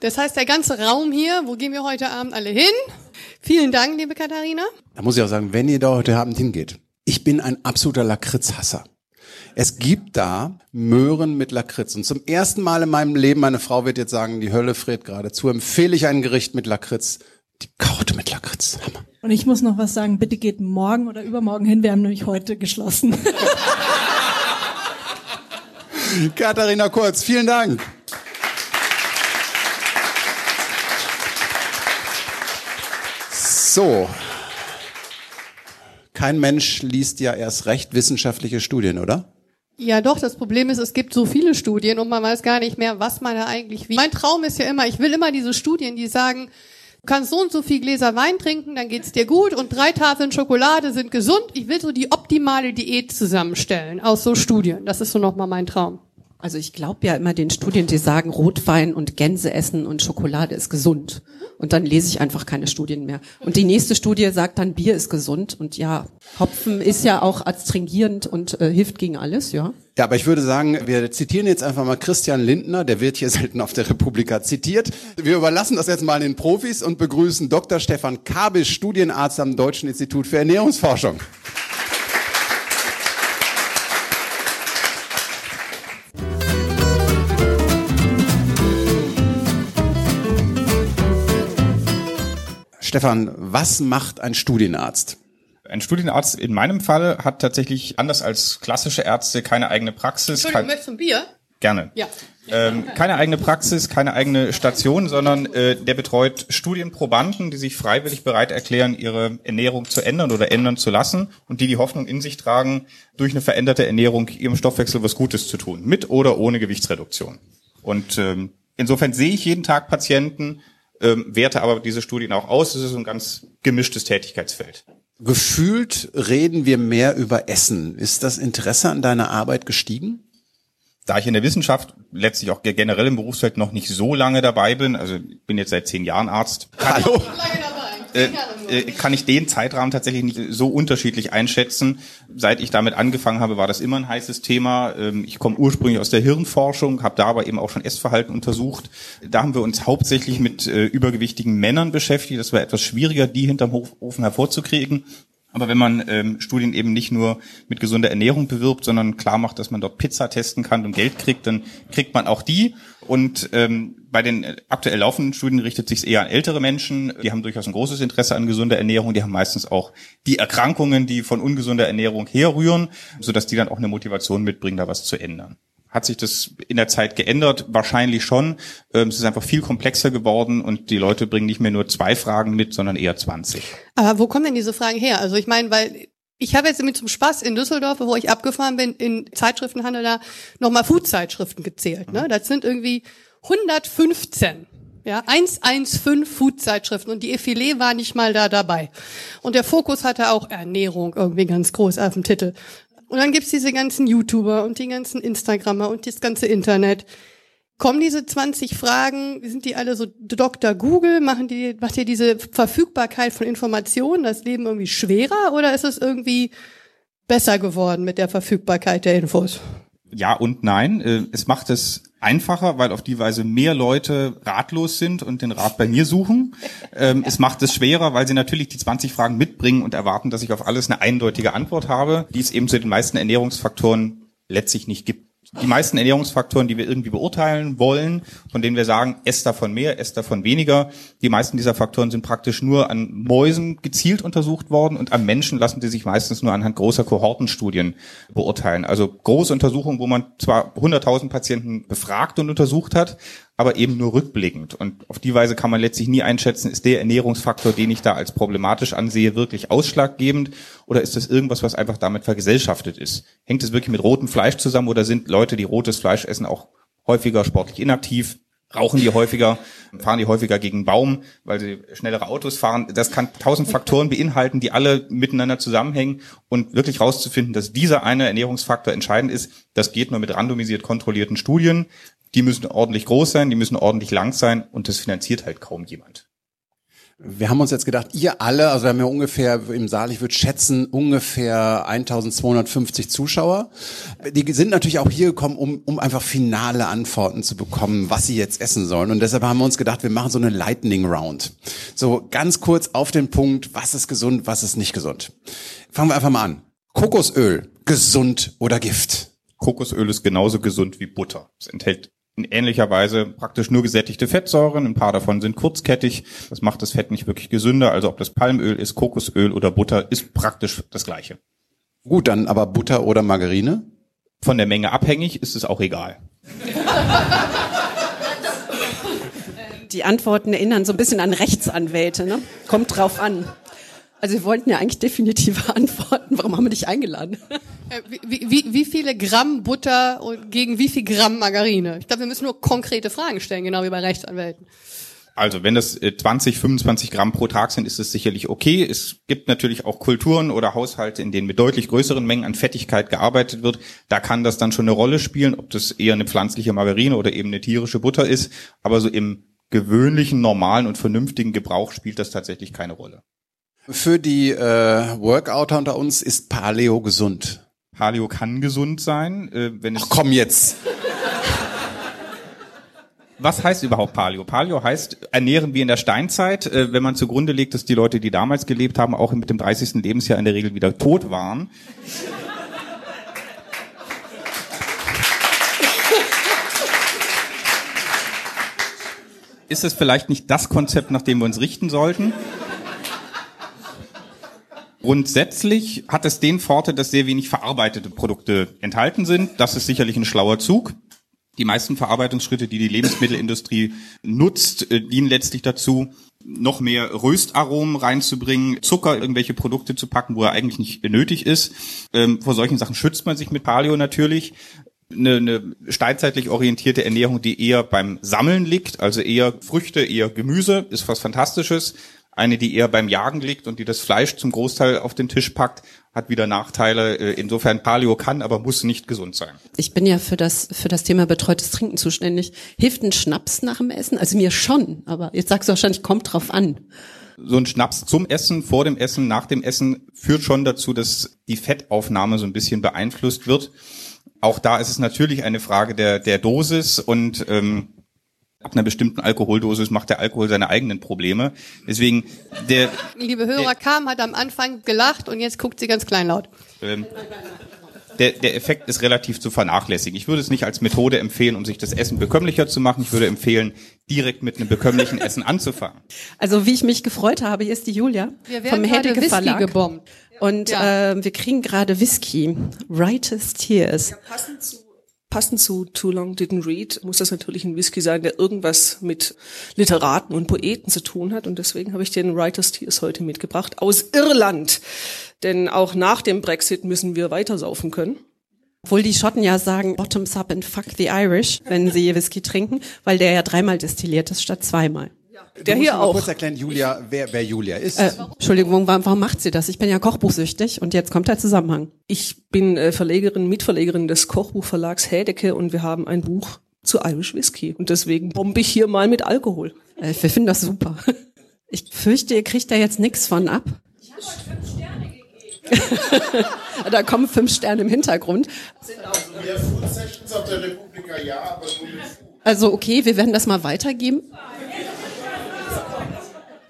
Das heißt, der ganze Raum hier, wo gehen wir heute Abend alle hin? Vielen Dank, liebe Katharina. Da muss ich auch sagen, wenn ihr da heute Abend hingeht, ich bin ein absoluter Lakritzhasser. Es gibt da Möhren mit Lakritz. Und zum ersten Mal in meinem Leben, meine Frau wird jetzt sagen, die Hölle friert geradezu, empfehle ich ein Gericht mit Lakritz. Die Kaute mit Lakritz. Hammer. Und ich muss noch was sagen, bitte geht morgen oder übermorgen hin, wir haben nämlich heute geschlossen. Katharina Kurz, vielen Dank. So. Kein Mensch liest ja erst recht wissenschaftliche Studien, oder? Ja, doch, das Problem ist, es gibt so viele Studien und man weiß gar nicht mehr, was man da eigentlich wie. Mein Traum ist ja immer, ich will immer diese Studien, die sagen, du kannst so und so viel Gläser Wein trinken, dann geht's dir gut und drei Tafeln Schokolade sind gesund. Ich will so die optimale Diät zusammenstellen aus so Studien. Das ist so nochmal mein Traum. Also ich glaube ja immer den Studien, die sagen, Rotwein und Gänse essen und Schokolade ist gesund. Und dann lese ich einfach keine Studien mehr. Und die nächste Studie sagt dann, Bier ist gesund. Und ja, Hopfen ist ja auch astringierend und äh, hilft gegen alles, ja. Ja, aber ich würde sagen, wir zitieren jetzt einfach mal Christian Lindner, der wird hier selten auf der Republika zitiert. Wir überlassen das jetzt mal den Profis und begrüßen Dr. Stefan Kabisch, Studienarzt am Deutschen Institut für Ernährungsforschung. Stefan, was macht ein Studienarzt? Ein Studienarzt in meinem Fall hat tatsächlich anders als klassische Ärzte keine eigene Praxis. Entschuldigung, möchtest du ein Bier? Gerne. Ja. Ähm, keine eigene Praxis, keine eigene Station, sondern äh, der betreut Studienprobanden, die sich freiwillig bereit erklären, ihre Ernährung zu ändern oder ändern zu lassen und die die Hoffnung in sich tragen, durch eine veränderte Ernährung ihrem Stoffwechsel was Gutes zu tun, mit oder ohne Gewichtsreduktion. Und ähm, insofern sehe ich jeden Tag Patienten, ähm, werte aber diese Studien auch aus. Es ist ein ganz gemischtes Tätigkeitsfeld. Gefühlt reden wir mehr über Essen. Ist das Interesse an deiner Arbeit gestiegen? Da ich in der Wissenschaft, letztlich auch generell im Berufsfeld noch nicht so lange dabei bin, also ich bin jetzt seit zehn Jahren Arzt. Hallo? Äh, äh, kann ich den Zeitrahmen tatsächlich nicht so unterschiedlich einschätzen. Seit ich damit angefangen habe, war das immer ein heißes Thema. Ähm, ich komme ursprünglich aus der Hirnforschung, habe da aber eben auch schon Essverhalten untersucht. Da haben wir uns hauptsächlich mit äh, übergewichtigen Männern beschäftigt. Das war etwas schwieriger, die hinterm Ofen hervorzukriegen. Aber wenn man ähm, Studien eben nicht nur mit gesunder Ernährung bewirbt, sondern klar macht, dass man dort Pizza testen kann und Geld kriegt, dann kriegt man auch die. Und ähm, bei den aktuell laufenden Studien richtet sich eher an ältere Menschen. Die haben durchaus ein großes Interesse an gesunder Ernährung. Die haben meistens auch die Erkrankungen, die von ungesunder Ernährung herrühren, sodass die dann auch eine Motivation mitbringen, da was zu ändern. Hat sich das in der Zeit geändert? Wahrscheinlich schon. Ähm, es ist einfach viel komplexer geworden und die Leute bringen nicht mehr nur zwei Fragen mit, sondern eher 20. Aber wo kommen denn diese Fragen her? Also ich meine, weil ich habe jetzt mit zum Spaß in Düsseldorf, wo ich abgefahren bin, in Zeitschriftenhandel da nochmal Food-Zeitschriften gezählt. Ne? Das sind irgendwie 115. Ja, 115 Food-Zeitschriften und die Effilé war nicht mal da dabei. Und der Fokus hatte auch Ernährung irgendwie ganz groß auf dem Titel. Und dann gibt's diese ganzen YouTuber und die ganzen Instagrammer und das ganze Internet. Kommen diese 20 Fragen, sind die alle so Dr. Google, machen die, macht ihr diese Verfügbarkeit von Informationen das Leben irgendwie schwerer oder ist es irgendwie besser geworden mit der Verfügbarkeit der Infos? Ja und nein. Äh, es macht es einfacher, weil auf die Weise mehr Leute ratlos sind und den Rat bei mir suchen. Ähm, es macht es schwerer, weil sie natürlich die 20 Fragen mitbringen und erwarten, dass ich auf alles eine eindeutige Antwort habe, die es eben zu den meisten Ernährungsfaktoren letztlich nicht gibt. Die meisten Ernährungsfaktoren, die wir irgendwie beurteilen wollen, von denen wir sagen, esst davon mehr, esst davon weniger, die meisten dieser Faktoren sind praktisch nur an Mäusen gezielt untersucht worden und am Menschen lassen die sich meistens nur anhand großer Kohortenstudien beurteilen. Also große Untersuchungen, wo man zwar 100.000 Patienten befragt und untersucht hat, aber eben nur rückblickend. Und auf die Weise kann man letztlich nie einschätzen, ist der Ernährungsfaktor, den ich da als problematisch ansehe, wirklich ausschlaggebend oder ist das irgendwas, was einfach damit vergesellschaftet ist? Hängt es wirklich mit rotem Fleisch zusammen oder sind Leute, die rotes Fleisch essen, auch häufiger sportlich inaktiv? Rauchen die häufiger, fahren die häufiger gegen Baum, weil sie schnellere Autos fahren. Das kann tausend Faktoren beinhalten, die alle miteinander zusammenhängen. Und wirklich rauszufinden, dass dieser eine Ernährungsfaktor entscheidend ist, das geht nur mit randomisiert kontrollierten Studien. Die müssen ordentlich groß sein, die müssen ordentlich lang sein und das finanziert halt kaum jemand. Wir haben uns jetzt gedacht, ihr alle, also wir haben ja ungefähr im Saal, ich würde schätzen, ungefähr 1250 Zuschauer. Die sind natürlich auch hier gekommen, um, um einfach finale Antworten zu bekommen, was sie jetzt essen sollen. Und deshalb haben wir uns gedacht, wir machen so eine Lightning Round. So ganz kurz auf den Punkt, was ist gesund, was ist nicht gesund. Fangen wir einfach mal an. Kokosöl, gesund oder Gift? Kokosöl ist genauso gesund wie Butter. Es enthält in ähnlicher Weise praktisch nur gesättigte Fettsäuren. Ein paar davon sind kurzkettig. Das macht das Fett nicht wirklich gesünder. Also ob das Palmöl ist, Kokosöl oder Butter, ist praktisch das Gleiche. Gut, dann aber Butter oder Margarine? Von der Menge abhängig ist es auch egal. Die Antworten erinnern so ein bisschen an Rechtsanwälte. Ne? Kommt drauf an. Also wir wollten ja eigentlich definitive Antworten. Warum haben wir dich eingeladen? Äh, wie, wie, wie viele Gramm Butter und gegen wie viel Gramm Margarine? Ich glaube, wir müssen nur konkrete Fragen stellen, genau wie bei Rechtsanwälten. Also wenn das 20, äh, 25 Gramm pro Tag sind, ist es sicherlich okay. Es gibt natürlich auch Kulturen oder Haushalte, in denen mit deutlich größeren Mengen an Fettigkeit gearbeitet wird. Da kann das dann schon eine Rolle spielen, ob das eher eine pflanzliche Margarine oder eben eine tierische Butter ist. Aber so im gewöhnlichen, normalen und vernünftigen Gebrauch spielt das tatsächlich keine Rolle. Für die äh, Workouter unter uns ist Paleo gesund. Paleo kann gesund sein, äh, wenn es. Ach, komm jetzt. Was heißt überhaupt Paleo? Paleo heißt ernähren wie in der Steinzeit, äh, wenn man zugrunde legt, dass die Leute, die damals gelebt haben, auch mit dem 30. Lebensjahr in der Regel wieder tot waren. Ist es vielleicht nicht das Konzept, nach dem wir uns richten sollten? Grundsätzlich hat es den Vorteil, dass sehr wenig verarbeitete Produkte enthalten sind. Das ist sicherlich ein schlauer Zug. Die meisten Verarbeitungsschritte, die die Lebensmittelindustrie nutzt, äh, dienen letztlich dazu, noch mehr Röstaromen reinzubringen, Zucker, irgendwelche Produkte zu packen, wo er eigentlich nicht nötig ist. Ähm, vor solchen Sachen schützt man sich mit Paleo natürlich. Eine, eine steinzeitlich orientierte Ernährung, die eher beim Sammeln liegt, also eher Früchte, eher Gemüse, ist was Fantastisches. Eine, die eher beim Jagen liegt und die das Fleisch zum Großteil auf den Tisch packt, hat wieder Nachteile. Äh, insofern Paleo kann, aber muss nicht gesund sein. Ich bin ja für das, für das Thema betreutes Trinken zuständig. Hilft ein Schnaps nach dem Essen? Also mir schon, aber jetzt sagst du wahrscheinlich, kommt drauf an. So ein Schnaps zum Essen, vor dem Essen, nach dem Essen führt schon dazu, dass die Fettaufnahme so ein bisschen beeinflusst wird. Auch da ist es natürlich eine Frage der, der Dosis und ähm, Ab einer bestimmten Alkoholdosis macht der Alkohol seine eigenen Probleme. Deswegen der liebe Hörer der, kam hat am Anfang gelacht und jetzt guckt sie ganz kleinlaut. Ähm, der, der Effekt ist relativ zu vernachlässigen. Ich würde es nicht als Methode empfehlen, um sich das Essen bekömmlicher zu machen. Ich würde empfehlen, direkt mit einem bekömmlichen Essen anzufangen. Also wie ich mich gefreut habe, hier ist die Julia wir vom Hedige Verlag. Gebombt. Und ja. äh, wir kriegen gerade Whisky. Writers Tears. Ja, passend zu Passend zu Too Long Didn't Read muss das natürlich ein Whisky sein, der irgendwas mit Literaten und Poeten zu tun hat. Und deswegen habe ich den Writers Tears heute mitgebracht aus Irland. Denn auch nach dem Brexit müssen wir weiter saufen können. Obwohl die Schotten ja sagen, bottoms up and fuck the Irish, wenn sie Whisky trinken, weil der ja dreimal destilliert ist statt zweimal. Der hier mal auch. kurz erklären, Julia, wer, wer Julia ist. Äh, Entschuldigung, warum, warum macht sie das? Ich bin ja kochbuchsüchtig und jetzt kommt der Zusammenhang. Ich bin äh, Verlegerin, Mitverlegerin des Kochbuchverlags Hädecke und wir haben ein Buch zu Irish Whisky. Und deswegen bombe ich hier mal mit Alkohol. Äh, wir finden das super. Ich fürchte, ihr kriegt da jetzt nichts von ab. Ich habe euch fünf Sterne gegeben. da kommen fünf Sterne im Hintergrund. Also mehr Food Sessions auf der Republika, ja, aber nur mit Also okay, wir werden das mal weitergeben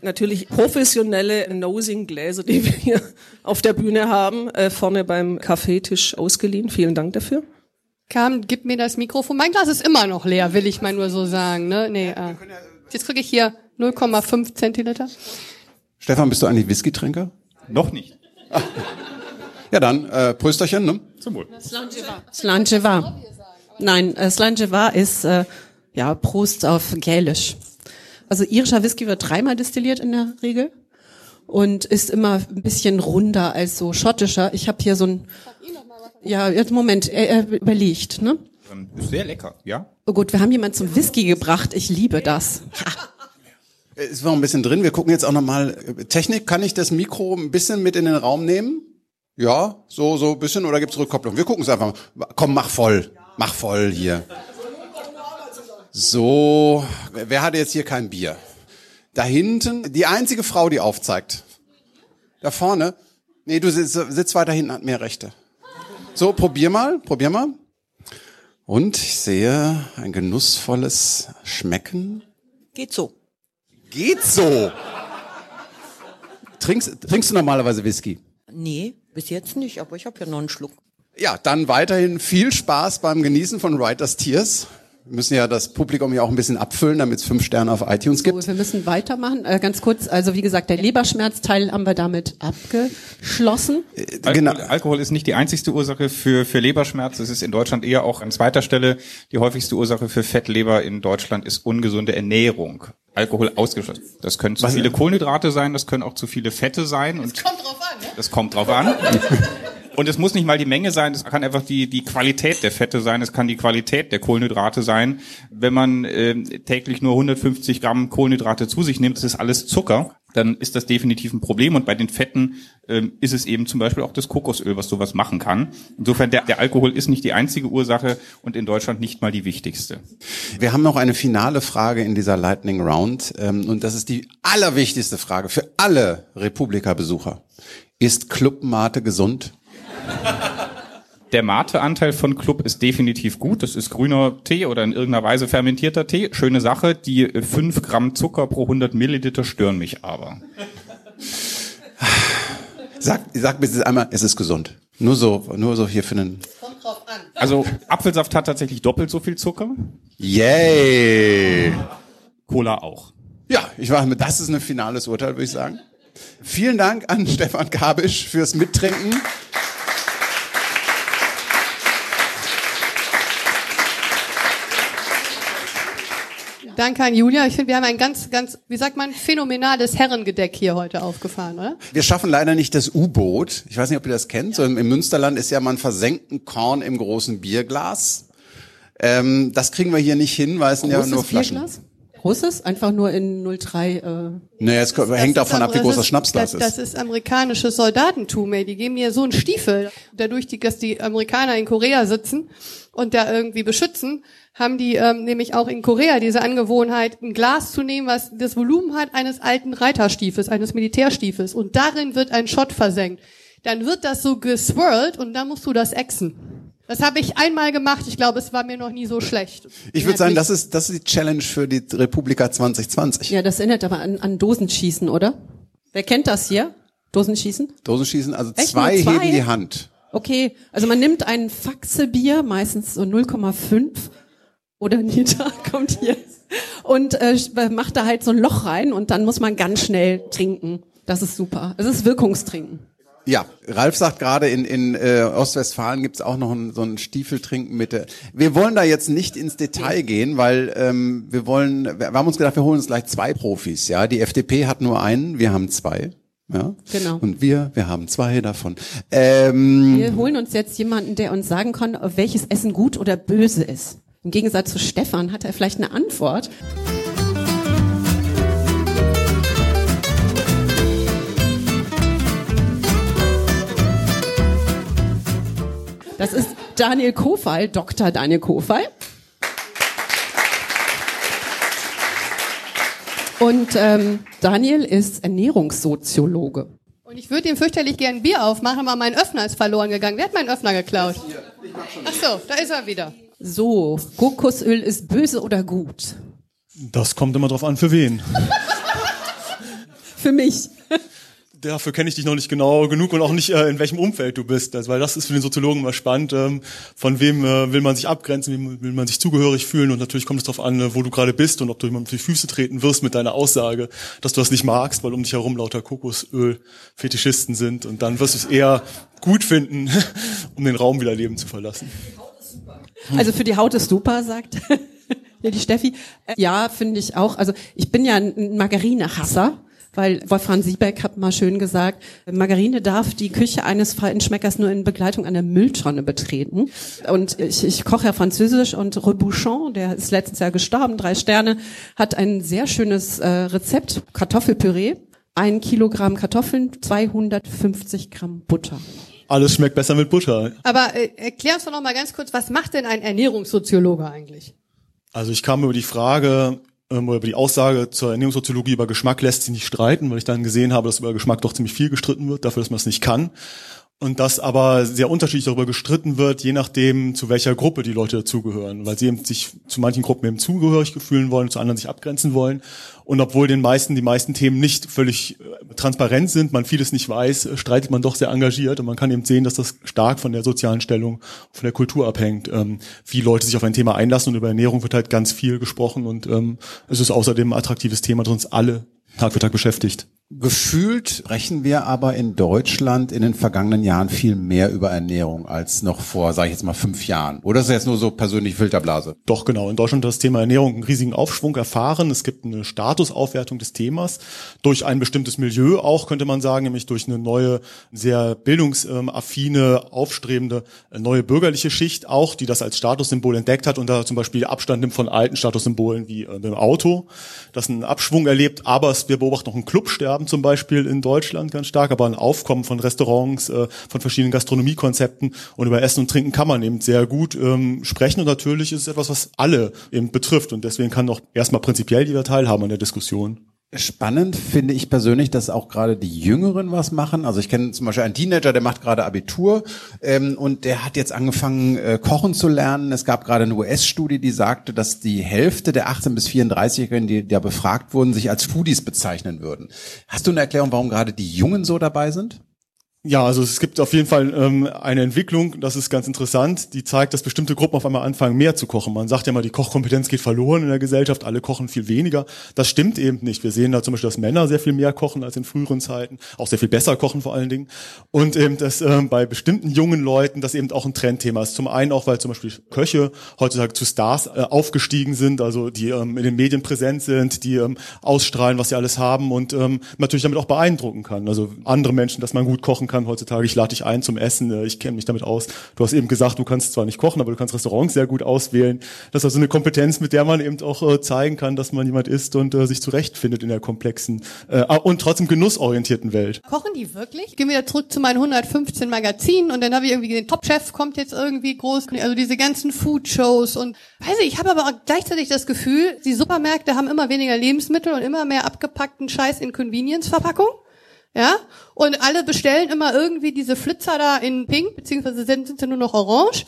natürlich professionelle Nosing-Gläser, die wir hier auf der Bühne haben, äh, vorne beim Kaffeetisch ausgeliehen. Vielen Dank dafür. Kam, gib mir das Mikrofon. Mein Glas ist immer noch leer, will ich mal nur so sagen. Ne? Nee, äh. Jetzt kriege ich hier 0,5 Zentiliter. Stefan, bist du eigentlich Whisky-Trinker? Noch nicht. Ja, dann äh, Prösterchen, ne? Zum Wohl. Slangeva. Nein, äh, Slangeva ist äh, ja Prost auf Gälisch. Also irischer Whisky wird dreimal destilliert in der Regel und ist immer ein bisschen runder als so schottischer. Ich habe hier so ein ja, jetzt Moment, er, er überlegt, ne? Ähm, Ist sehr lecker, ja? Oh gut, wir haben jemanden zum Whisky gebracht. Ich liebe das. Ist noch ein bisschen drin. Wir gucken jetzt auch nochmal. Technik, kann ich das Mikro ein bisschen mit in den Raum nehmen? Ja, so, so ein bisschen oder gibt's Rückkopplung? Wir gucken es einfach mal. Komm, mach voll. Mach voll hier. So, wer wer hat jetzt hier kein Bier? Da hinten, die einzige Frau, die aufzeigt. Da vorne. Nee, du sitzt, sitzt weiter hinten, hat mehr Rechte. So, probier mal, probier mal. Und ich sehe ein genussvolles Schmecken. Geht so. Geht so. Trinkst, trinkst du normalerweise Whisky? Nee, bis jetzt nicht, aber ich habe ja noch einen Schluck. Ja, dann weiterhin viel Spaß beim Genießen von Writers Tears. Wir müssen ja das Publikum ja auch ein bisschen abfüllen, damit es fünf Sterne auf iTunes So, gibt. wir müssen weitermachen. Äh, ganz kurz, also wie gesagt, der Leberschmerzteil haben wir damit abgeschlossen. Genau. Alkohol, Alkohol ist nicht die einzigste Ursache für, für Leberschmerz. Es ist in Deutschland eher auch an zweiter Stelle. Die häufigste Ursache für Fettleber in Deutschland ist ungesunde Ernährung. Alkohol ausgeschlossen. Das können zu Was- viele Kohlenhydrate sein, das können auch zu viele Fette sein. Und Kommt drauf an, ne? das kommt drauf an. Und es muss nicht mal die Menge sein, es kann einfach die, die Qualität der Fette sein, es kann die Qualität der Kohlenhydrate sein. Wenn man äh, täglich nur 150 Gramm Kohlenhydrate zu sich nimmt, das ist alles Zucker, dann ist das definitiv ein Problem. Und bei den Fetten ähm, ist es eben zum Beispiel auch das Kokosöl, was sowas machen kann. Insofern, der, der Alkohol ist nicht die einzige Ursache und in Deutschland nicht mal die wichtigste. Wir haben noch eine finale Frage in dieser Lightning Round. ähm, Und das ist die allerwichtigste Frage für alle Republika-Besucher. Ist Club Mate gesund? Der Mate-Anteil von Club ist definitiv gut. Das ist grüner Tee oder in irgendeiner Weise fermentierter Tee. Schöne Sache. Die äh, 5 Gramm Zucker pro 100 Milliliter stören mich aber. Sag, sag bitte einmal, es ist gesund. Nur so, nur so hier für einen. Kommt drauf an. Also Apfelsaft hat tatsächlich doppelt so viel Zucker. Yay! Cola auch. Ja, ich mache mit, das ist ein finales Urteil, würde ich sagen. Vielen Dank an Stefan Kabisch fürs Mittrinken. Danke an Julia. Ich finde, wir haben ein ganz, ganz, wie sagt man, phänomenales Herrengedeck hier heute aufgefahren, oder? Wir schaffen leider nicht das U-Boot. Ich weiß nicht, ob ihr das kennt. So im, im Münsterland ist ja man versenken Korn im großen Bierglas. Ähm, das kriegen wir hier nicht hin, weil es sind ja nur Flaschen. Bierglas? Großes? Einfach nur in 03. Äh, Naja, es ko- hängt davon ab, wie das groß das Schnapsglas das, ist. Das ist amerikanisches Soldatentum, ey. Die geben mir so einen Stiefel. Dadurch, die, dass die Amerikaner in Korea sitzen und da irgendwie beschützen, haben die ähm, nämlich auch in Korea diese Angewohnheit, ein Glas zu nehmen, was das Volumen hat eines alten Reiterstiefels, eines Militärstiefels. Und darin wird ein Shot versenkt. Dann wird das so geswirlt und dann musst du das exen. Das habe ich einmal gemacht. Ich glaube, es war mir noch nie so schlecht. Ich würde sagen, das ist, das ist die Challenge für die Republika 2020. ja, das erinnert aber an, an Dosenschießen, oder? Wer kennt das hier? Dosenschießen? Dosenschießen, also Echt, zwei, zwei? heben die Hand. Okay, also man nimmt ein Faxebier, meistens so 0,5 oder Liter, kommt hier, und äh, macht da halt so ein Loch rein und dann muss man ganz schnell trinken. Das ist super. Es ist Wirkungstrinken. Ja, Ralf sagt gerade, in, in äh, Ostwestfalen gibt's auch noch ein, so ein Stiefeltrinken mit der. Wir wollen da jetzt nicht ins Detail gehen, weil ähm, wir wollen, wir haben uns gedacht, wir holen uns gleich zwei Profis. Ja, die FDP hat nur einen, wir haben zwei. Ja, Genau. Und wir, wir haben zwei davon. Ähm, Wir holen uns jetzt jemanden, der uns sagen kann, welches Essen gut oder böse ist. Im Gegensatz zu Stefan hat er vielleicht eine Antwort. Das ist Daniel Kofal, Dr. Daniel Kofal. Und ähm, Daniel ist Ernährungssoziologe. Und ich würde ihm fürchterlich gern ein Bier aufmachen, aber mein Öffner ist verloren gegangen. Wer hat meinen Öffner geklaut? Ach so, da ist er wieder. So, Kokosöl ist böse oder gut? Das kommt immer drauf an, für wen. Für mich. Dafür kenne ich dich noch nicht genau genug und auch nicht, äh, in welchem Umfeld du bist. Also, weil das ist für den Soziologen immer spannend. Ähm, von wem äh, will man sich abgrenzen, wem will man sich zugehörig fühlen und natürlich kommt es darauf an, äh, wo du gerade bist und ob du jemandem auf die Füße treten wirst mit deiner Aussage, dass du das nicht magst, weil um dich herum lauter Kokosöl-Fetischisten sind und dann wirst du es eher gut finden, um den Raum wieder leben zu verlassen. Also für die Haut ist super, sagt ja, die Steffi. Äh, Ja, finde ich auch. Also ich bin ja ein Margarine-Hasser. Weil Wolfram Siebeck hat mal schön gesagt, Margarine darf die Küche eines Freienschmeckers nur in Begleitung einer Mülltonne betreten. Und ich, ich koche ja Französisch und Rebouchon, der ist letztes Jahr gestorben, drei Sterne, hat ein sehr schönes äh, Rezept, Kartoffelpüree, ein Kilogramm Kartoffeln, 250 Gramm Butter. Alles schmeckt besser mit Butter. Aber äh, erklär uns doch noch mal ganz kurz, was macht denn ein Ernährungssoziologe eigentlich? Also ich kam über die Frage ähm, über die Aussage zur Ernährungssoziologie über Geschmack lässt sich nicht streiten, weil ich dann gesehen habe, dass über Geschmack doch ziemlich viel gestritten wird, dafür, dass man es nicht kann. Und dass aber sehr unterschiedlich darüber gestritten wird, je nachdem, zu welcher Gruppe die Leute dazugehören, weil sie eben sich zu manchen Gruppen eben zugehörig fühlen wollen, zu anderen sich abgrenzen wollen. Und obwohl den meisten die meisten Themen nicht völlig äh, transparent sind, man vieles nicht weiß, äh, streitet man doch sehr engagiert. Und man kann eben sehen, dass das stark von der sozialen Stellung, von der Kultur abhängt, ähm, wie Leute sich auf ein Thema einlassen. Und über Ernährung wird halt ganz viel gesprochen. Und ähm, es ist außerdem ein attraktives Thema, das uns alle Tag für Tag beschäftigt. Gefühlt sprechen wir aber in Deutschland in den vergangenen Jahren viel mehr über Ernährung als noch vor, sage ich jetzt mal, fünf Jahren. Oder ist das jetzt nur so persönlich Filterblase? Doch, genau. In Deutschland hat das Thema Ernährung einen riesigen Aufschwung erfahren. Es gibt eine Statusaufwertung des Themas durch ein bestimmtes Milieu auch, könnte man sagen, nämlich durch eine neue, sehr bildungsaffine, aufstrebende, neue bürgerliche Schicht auch, die das als Statussymbol entdeckt hat und da zum Beispiel Abstand nimmt von alten Statussymbolen wie äh, dem Auto, das einen Abschwung erlebt, aber wir beobachten noch ein Clubsterben zum Beispiel in Deutschland ganz stark, aber ein Aufkommen von Restaurants, äh, von verschiedenen Gastronomiekonzepten und über Essen und Trinken kann man eben sehr gut ähm, sprechen und natürlich ist es etwas, was alle eben betrifft und deswegen kann auch erstmal prinzipiell jeder teilhaben an der Diskussion. Spannend finde ich persönlich, dass auch gerade die Jüngeren was machen. Also ich kenne zum Beispiel einen Teenager, der macht gerade Abitur ähm, und der hat jetzt angefangen, äh, kochen zu lernen. Es gab gerade eine US-Studie, die sagte, dass die Hälfte der 18- bis 34-Jährigen, die da befragt wurden, sich als Foodies bezeichnen würden. Hast du eine Erklärung, warum gerade die Jungen so dabei sind? Ja, also es gibt auf jeden Fall ähm, eine Entwicklung, das ist ganz interessant, die zeigt, dass bestimmte Gruppen auf einmal anfangen, mehr zu kochen. Man sagt ja mal, die Kochkompetenz geht verloren in der Gesellschaft, alle kochen viel weniger. Das stimmt eben nicht. Wir sehen da zum Beispiel, dass Männer sehr viel mehr kochen als in früheren Zeiten, auch sehr viel besser kochen vor allen Dingen. Und eben, dass ähm, bei bestimmten jungen Leuten das eben auch ein Trendthema ist. Zum einen auch, weil zum Beispiel Köche heutzutage zu Stars äh, aufgestiegen sind, also die ähm, in den Medien präsent sind, die ähm, ausstrahlen, was sie alles haben und ähm, natürlich damit auch beeindrucken kann. Also andere Menschen, dass man gut kochen kann heutzutage. Ich lade dich ein zum Essen, äh, ich kenne mich damit aus. Du hast eben gesagt, du kannst zwar nicht kochen, aber du kannst Restaurants sehr gut auswählen. Das ist also eine Kompetenz, mit der man eben auch äh, zeigen kann, dass man jemand ist und äh, sich zurechtfindet in der komplexen äh, und trotzdem genussorientierten Welt. Kochen die wirklich? Ich gehe wieder zurück zu meinen 115 Magazinen und dann habe ich irgendwie gesehen, Top Chef kommt jetzt irgendwie groß, also diese ganzen Food-Shows und weiß ich, ich habe aber auch gleichzeitig das Gefühl, die Supermärkte haben immer weniger Lebensmittel und immer mehr abgepackten Scheiß in Convenience-Verpackung. Ja, und alle bestellen immer irgendwie diese Flitzer da in pink, beziehungsweise sind, sind sie nur noch orange.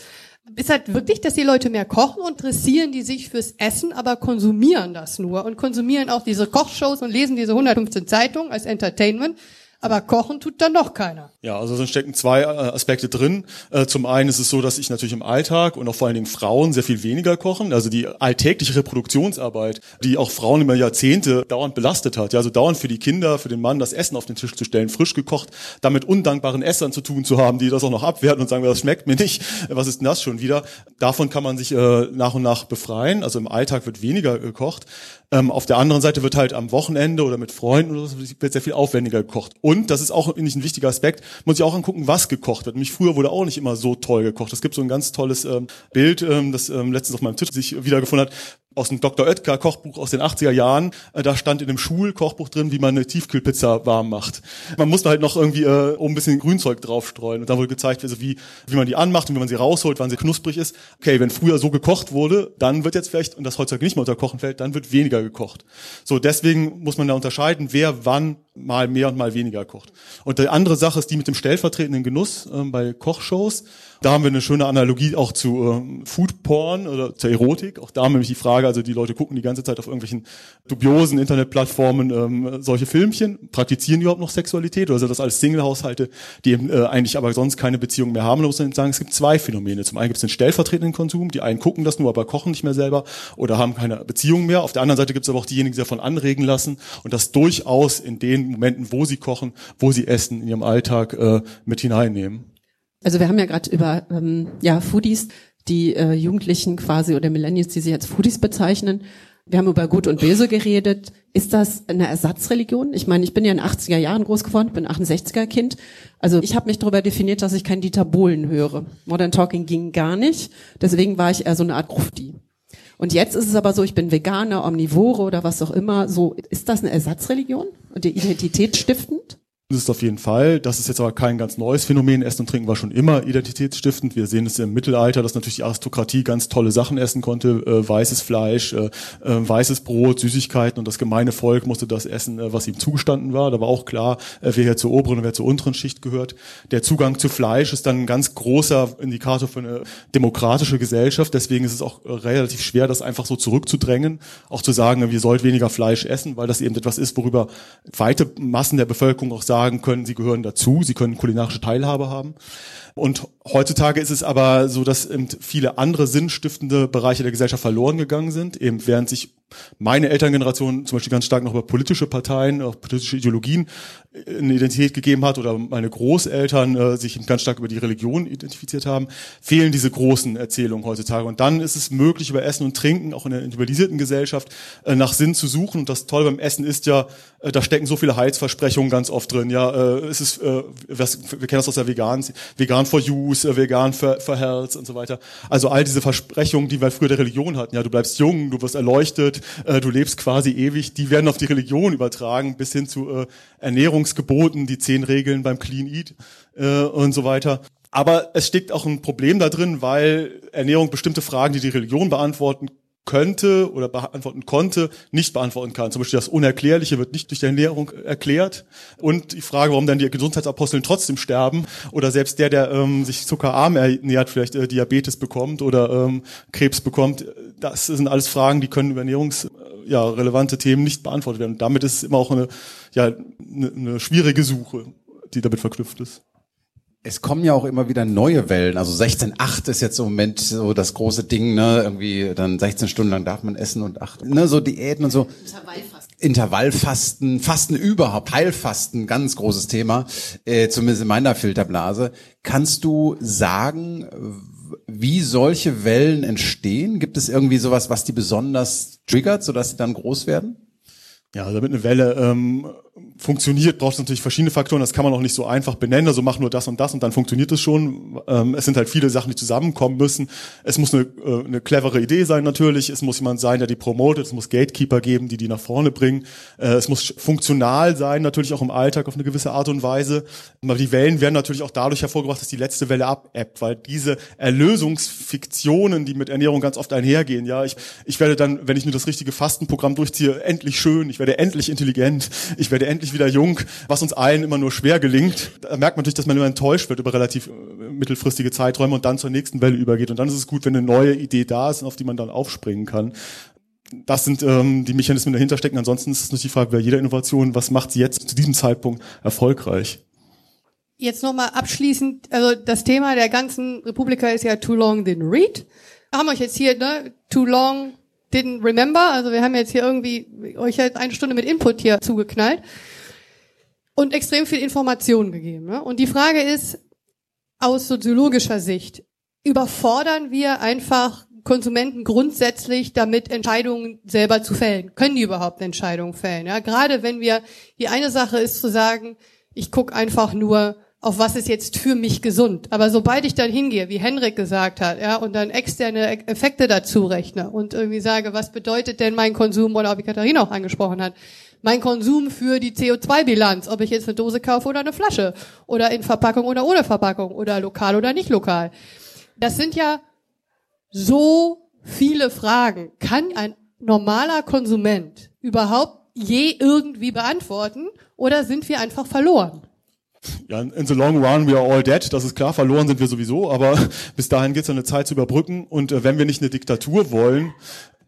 Ist halt wirklich, dass die Leute mehr kochen und dressieren die sich fürs Essen, aber konsumieren das nur und konsumieren auch diese Kochshows und lesen diese 115 Zeitungen als Entertainment. Aber kochen tut dann doch keiner. Ja, also da stecken zwei äh, Aspekte drin. Äh, zum einen ist es so, dass ich natürlich im Alltag und auch vor allen Dingen Frauen sehr viel weniger kochen. Also die alltägliche Reproduktionsarbeit, die auch Frauen über Jahrzehnte dauernd belastet hat. Ja, also dauernd für die Kinder, für den Mann das Essen auf den Tisch zu stellen, frisch gekocht, damit undankbaren Essern zu tun zu haben, die das auch noch abwerten und sagen, das schmeckt mir nicht. Was ist denn das schon wieder? Davon kann man sich äh, nach und nach befreien. Also im Alltag wird weniger gekocht. Ähm, auf der anderen Seite wird halt am Wochenende oder mit Freunden oder so wird sehr viel aufwendiger gekocht. Und das ist auch nicht ein wichtiger Aspekt, muss ich auch angucken, was gekocht wird. Nämlich früher wurde auch nicht immer so toll gekocht. Es gibt so ein ganz tolles ähm, Bild, ähm, das ähm, letztens auf meinem Tisch sich wiedergefunden hat, aus dem Dr. Oetker Kochbuch aus den 80er Jahren. Äh, da stand in dem Schulkochbuch drin, wie man eine Tiefkühlpizza warm macht. Man musste halt noch irgendwie äh, oben ein bisschen Grünzeug draufstreuen. Und da wurde gezeigt, also wie, wie man die anmacht und wie man sie rausholt, wann sie knusprig ist. Okay, wenn früher so gekocht wurde, dann wird jetzt vielleicht, und das heutzutage nicht mehr unter Kochen fällt, dann wird weniger gekocht. So, deswegen muss man da unterscheiden, wer wann mal mehr und mal weniger kocht. Und die andere Sache ist die mit dem stellvertretenden Genuss äh, bei Kochshows. Da haben wir eine schöne Analogie auch zu ähm, Food Porn oder zur Erotik. Auch da haben wir nämlich die Frage, also die Leute gucken die ganze Zeit auf irgendwelchen dubiosen Internetplattformen ähm, solche Filmchen, praktizieren die überhaupt noch Sexualität oder sind das alles Single-Haushalte, die eben äh, eigentlich aber sonst keine Beziehung mehr haben? Da muss man sagen, es gibt zwei Phänomene. Zum einen gibt es den stellvertretenden Konsum, die einen gucken das nur, aber kochen nicht mehr selber oder haben keine Beziehung mehr. Auf der anderen Seite gibt es aber auch diejenigen, die davon anregen lassen und das durchaus in den Momenten, wo sie kochen, wo sie essen, in ihrem Alltag äh, mit hineinnehmen. Also wir haben ja gerade über ähm, ja, Foodies, die äh, Jugendlichen quasi oder Millennials, die sie als Foodies bezeichnen. Wir haben über Gut und Böse geredet. Ist das eine Ersatzreligion? Ich meine, ich bin ja in den 80er Jahren groß geworden, bin 68er Kind. Also ich habe mich darüber definiert, dass ich kein Dieter Bohlen höre. Modern Talking ging gar nicht. Deswegen war ich eher so eine Art Grufti. Und jetzt ist es aber so, ich bin Veganer, Omnivore oder was auch immer. So, ist das eine Ersatzreligion und die Identität stiftend? Das ist auf jeden Fall. Das ist jetzt aber kein ganz neues Phänomen. Essen und Trinken war schon immer identitätsstiftend. Wir sehen es im Mittelalter, dass natürlich die Aristokratie ganz tolle Sachen essen konnte. Äh, weißes Fleisch, äh, äh, weißes Brot, Süßigkeiten und das gemeine Volk musste das essen, äh, was ihm zugestanden war. Da war auch klar, äh, wer hier zur oberen und wer zur unteren Schicht gehört. Der Zugang zu Fleisch ist dann ein ganz großer Indikator für eine demokratische Gesellschaft. Deswegen ist es auch relativ schwer, das einfach so zurückzudrängen. Auch zu sagen, wir sollten weniger Fleisch essen, weil das eben etwas ist, worüber weite Massen der Bevölkerung auch sagen, sagen können, sie gehören dazu, sie können kulinarische Teilhabe haben. Und heutzutage ist es aber so, dass viele andere sinnstiftende Bereiche der Gesellschaft verloren gegangen sind, eben während sich meine Elterngeneration zum Beispiel ganz stark noch über politische Parteien, auch politische Ideologien äh, eine Identität gegeben hat oder meine Großeltern äh, sich ganz stark über die Religion identifiziert haben, fehlen diese großen Erzählungen heutzutage. Und dann ist es möglich, über Essen und Trinken, auch in der individualisierten Gesellschaft, äh, nach Sinn zu suchen. Und das Tolle beim Essen ist ja, äh, da stecken so viele Heilsversprechungen ganz oft drin. Ja, äh, es ist, äh, wir kennen das aus der Vegan, Vegan for Use, äh, Vegan for Health und so weiter. Also all diese Versprechungen, die wir früher der Religion hatten. Ja, du bleibst jung, du wirst erleuchtet, äh, du lebst quasi ewig, die werden auf die Religion übertragen, bis hin zu äh, Ernährungsgeboten, die zehn Regeln beim Clean Eat äh, und so weiter. Aber es steckt auch ein Problem da drin, weil Ernährung bestimmte Fragen, die die Religion beantworten könnte oder beantworten konnte, nicht beantworten kann. Zum Beispiel das Unerklärliche wird nicht durch die Ernährung erklärt. Und die Frage, warum dann die Gesundheitsaposteln trotzdem sterben oder selbst der, der ähm, sich zuckerarm ernährt, vielleicht äh, Diabetes bekommt oder ähm, Krebs bekommt, das sind alles Fragen, die können über ernährungs ja, relevante Themen nicht beantwortet werden. Und damit ist es immer auch eine, ja, eine, eine schwierige Suche, die damit verknüpft ist. Es kommen ja auch immer wieder neue Wellen. Also 16,8 ist jetzt im Moment so das große Ding, ne? Irgendwie dann 16 Stunden lang darf man essen und acht, ne? So Diäten und so. Intervallfasten. Intervallfasten, Fasten überhaupt, Heilfasten, ganz großes Thema, äh, zumindest in meiner Filterblase. Kannst du sagen, wie solche Wellen entstehen? Gibt es irgendwie sowas, was die besonders triggert, sodass sie dann groß werden? Ja, also damit eine Welle ähm, funktioniert, braucht es natürlich verschiedene Faktoren. Das kann man auch nicht so einfach benennen. Also mach nur das und das und dann funktioniert es schon. Ähm, es sind halt viele Sachen, die zusammenkommen müssen. Es muss eine, äh, eine clevere Idee sein natürlich. Es muss jemand sein, der die promotet. Es muss Gatekeeper geben, die die nach vorne bringen. Äh, es muss funktional sein, natürlich auch im Alltag auf eine gewisse Art und Weise. Aber die Wellen werden natürlich auch dadurch hervorgebracht, dass die letzte Welle abebbt, weil diese Erlösungsfiktionen, die mit Ernährung ganz oft einhergehen, ja, ich, ich werde dann, wenn ich nur das richtige Fastenprogramm durchziehe, endlich schön. Ich werde endlich intelligent, ich werde endlich wieder jung, was uns allen immer nur schwer gelingt. Da merkt man natürlich, dass man immer enttäuscht wird über relativ äh, mittelfristige Zeiträume und dann zur nächsten Welle übergeht. Und dann ist es gut, wenn eine neue Idee da ist, auf die man dann aufspringen kann. Das sind ähm, die Mechanismen, die dahinter stecken. Ansonsten ist es natürlich die Frage bei jeder Innovation, was macht sie jetzt zu diesem Zeitpunkt erfolgreich? Jetzt nochmal abschließend, also das Thema der ganzen Republika ist ja Too Long Didn't Read. Haben wir euch jetzt hier, ne, Too Long didn't remember. Also wir haben jetzt hier irgendwie euch jetzt eine Stunde mit Input hier zugeknallt und extrem viel Information gegeben. Ne? Und die Frage ist, aus soziologischer Sicht, überfordern wir einfach Konsumenten grundsätzlich damit Entscheidungen selber zu fällen? Können die überhaupt Entscheidungen fällen? Ja, gerade wenn wir, die eine Sache ist zu sagen, ich gucke einfach nur auf was ist jetzt für mich gesund. Aber sobald ich dann hingehe, wie Henrik gesagt hat, ja, und dann externe Effekte dazu rechne und irgendwie sage, was bedeutet denn mein Konsum, oder wie Katharina auch angesprochen hat, mein Konsum für die CO2-Bilanz, ob ich jetzt eine Dose kaufe oder eine Flasche, oder in Verpackung oder ohne Verpackung, oder lokal oder nicht lokal. Das sind ja so viele Fragen. Kann ein normaler Konsument überhaupt je irgendwie beantworten, oder sind wir einfach verloren? Ja, in the long run we are all dead, das ist klar, verloren sind wir sowieso, aber bis dahin geht es eine Zeit zu überbrücken und äh, wenn wir nicht eine Diktatur wollen,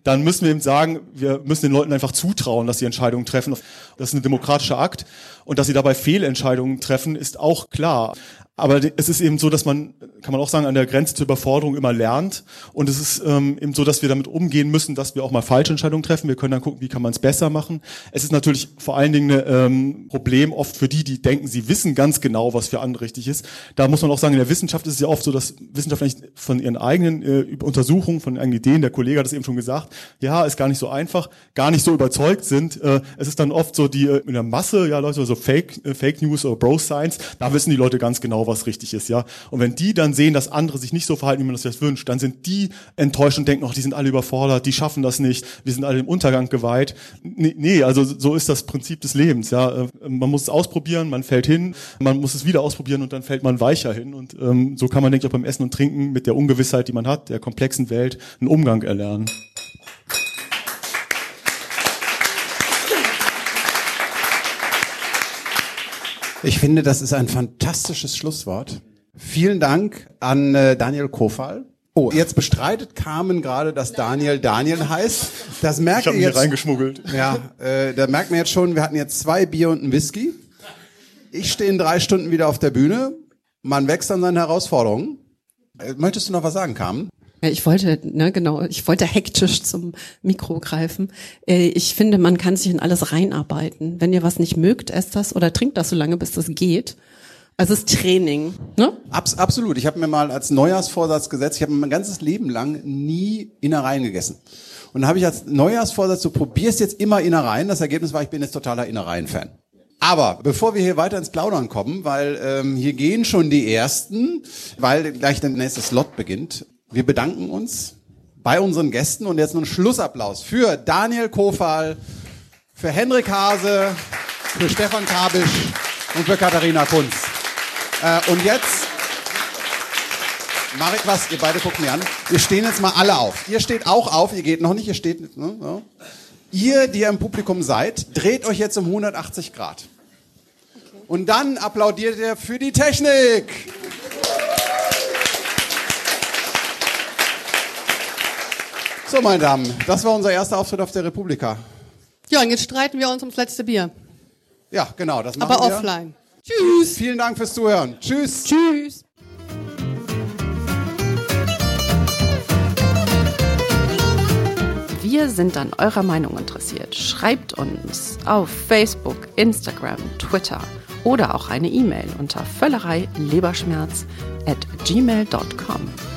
dann müssen wir eben sagen, wir müssen den Leuten einfach zutrauen, dass sie Entscheidungen treffen. Das ist ein demokratischer Akt und dass sie dabei Fehlentscheidungen treffen, ist auch klar. Aber es ist eben so, dass man, kann man auch sagen, an der Grenze zur Überforderung immer lernt. Und es ist ähm, eben so, dass wir damit umgehen müssen, dass wir auch mal falsche Entscheidungen treffen. Wir können dann gucken, wie kann man es besser machen. Es ist natürlich vor allen Dingen ein ähm, Problem oft für die, die denken, sie wissen ganz genau, was für andere richtig ist. Da muss man auch sagen, in der Wissenschaft ist es ja oft so, dass Wissenschaftler von ihren eigenen äh, Untersuchungen, von ihren eigenen Ideen, der Kollege hat es eben schon gesagt, ja, ist gar nicht so einfach, gar nicht so überzeugt sind. Äh, es ist dann oft so die äh, in der Masse, ja, Leute, so Fake, äh, Fake News oder Bro Science, da wissen die Leute ganz genau, was richtig ist, ja. Und wenn die dann sehen, dass andere sich nicht so verhalten, wie man das jetzt wünscht, dann sind die enttäuscht und denken, ach, die sind alle überfordert, die schaffen das nicht, wir sind alle im Untergang geweiht. Nee, nee also so ist das Prinzip des Lebens, ja. Äh, man muss es ausprobieren, man fällt hin, man muss es wieder ausprobieren und dann fällt man weicher hin. Und ähm, so kann man, denke ich, auch beim Essen und Trinken mit der Ungewissheit, die man hat, der komplexen Welt, einen Umgang erlernen. Ich finde, das ist ein fantastisches Schlusswort. Vielen Dank an äh, Daniel Kofal. Oh, jetzt bestreitet Carmen gerade, dass Daniel Daniel heißt. Das merkt ich ihr jetzt. reingeschmuggelt. Ja, äh, da merkt man jetzt schon, wir hatten jetzt zwei Bier und einen Whisky. Ich stehe in drei Stunden wieder auf der Bühne. Man wächst an seinen Herausforderungen. Äh, möchtest du noch was sagen, Carmen? Ja, ich wollte, ne, genau, ich wollte hektisch zum Mikro greifen. Äh, ich finde, man kann sich in alles reinarbeiten. Wenn ihr was nicht mögt, esst das oder trinkt das so lange, bis das geht. Also es ist Training, ne? Abs absolut. Ich habe mir mal als Neujahrsvorsatz gesetzt, ich habe mein ganzes Leben lang nie Innereien gegessen. Und dann habe ich als Neujahrsvorsatz, du probierst jetzt immer Innereien. Das Ergebnis war, ich bin jetzt totaler Innereien-Fan. Aber bevor wir hier weiter ins Plaudern kommen, weil ähm, hier gehen schon die ersten, weil gleich der nächste Slot beginnt, wir bedanken uns bei unseren Gästen und jetzt noch einen Schlussapplaus für Daniel Kofal, für Henrik Hase, für Stefan Kabisch und für Katharina Kunz. Äh, und jetzt ich was, ihr beide guckt mir an. Wir stehen jetzt mal alle auf. Ihr steht auch auf, ihr geht noch nicht, ihr steht. Ne, so. Ihr, die ihr im Publikum seid, dreht euch jetzt um 180 Grad. Und dann applaudiert ihr für die Technik. So, meine Damen, das war unser erster Auftritt auf der Republika. Ja, und jetzt streiten wir uns ums letzte Bier. Ja, genau, das machen Aber wir. offline. Tschüss. Vielen Dank fürs Zuhören. Tschüss. Tschüss. Wir sind an eurer Meinung interessiert. Schreibt uns auf Facebook, Instagram, Twitter oder auch eine E-Mail unter völlerei leberschmerz at gmail.com.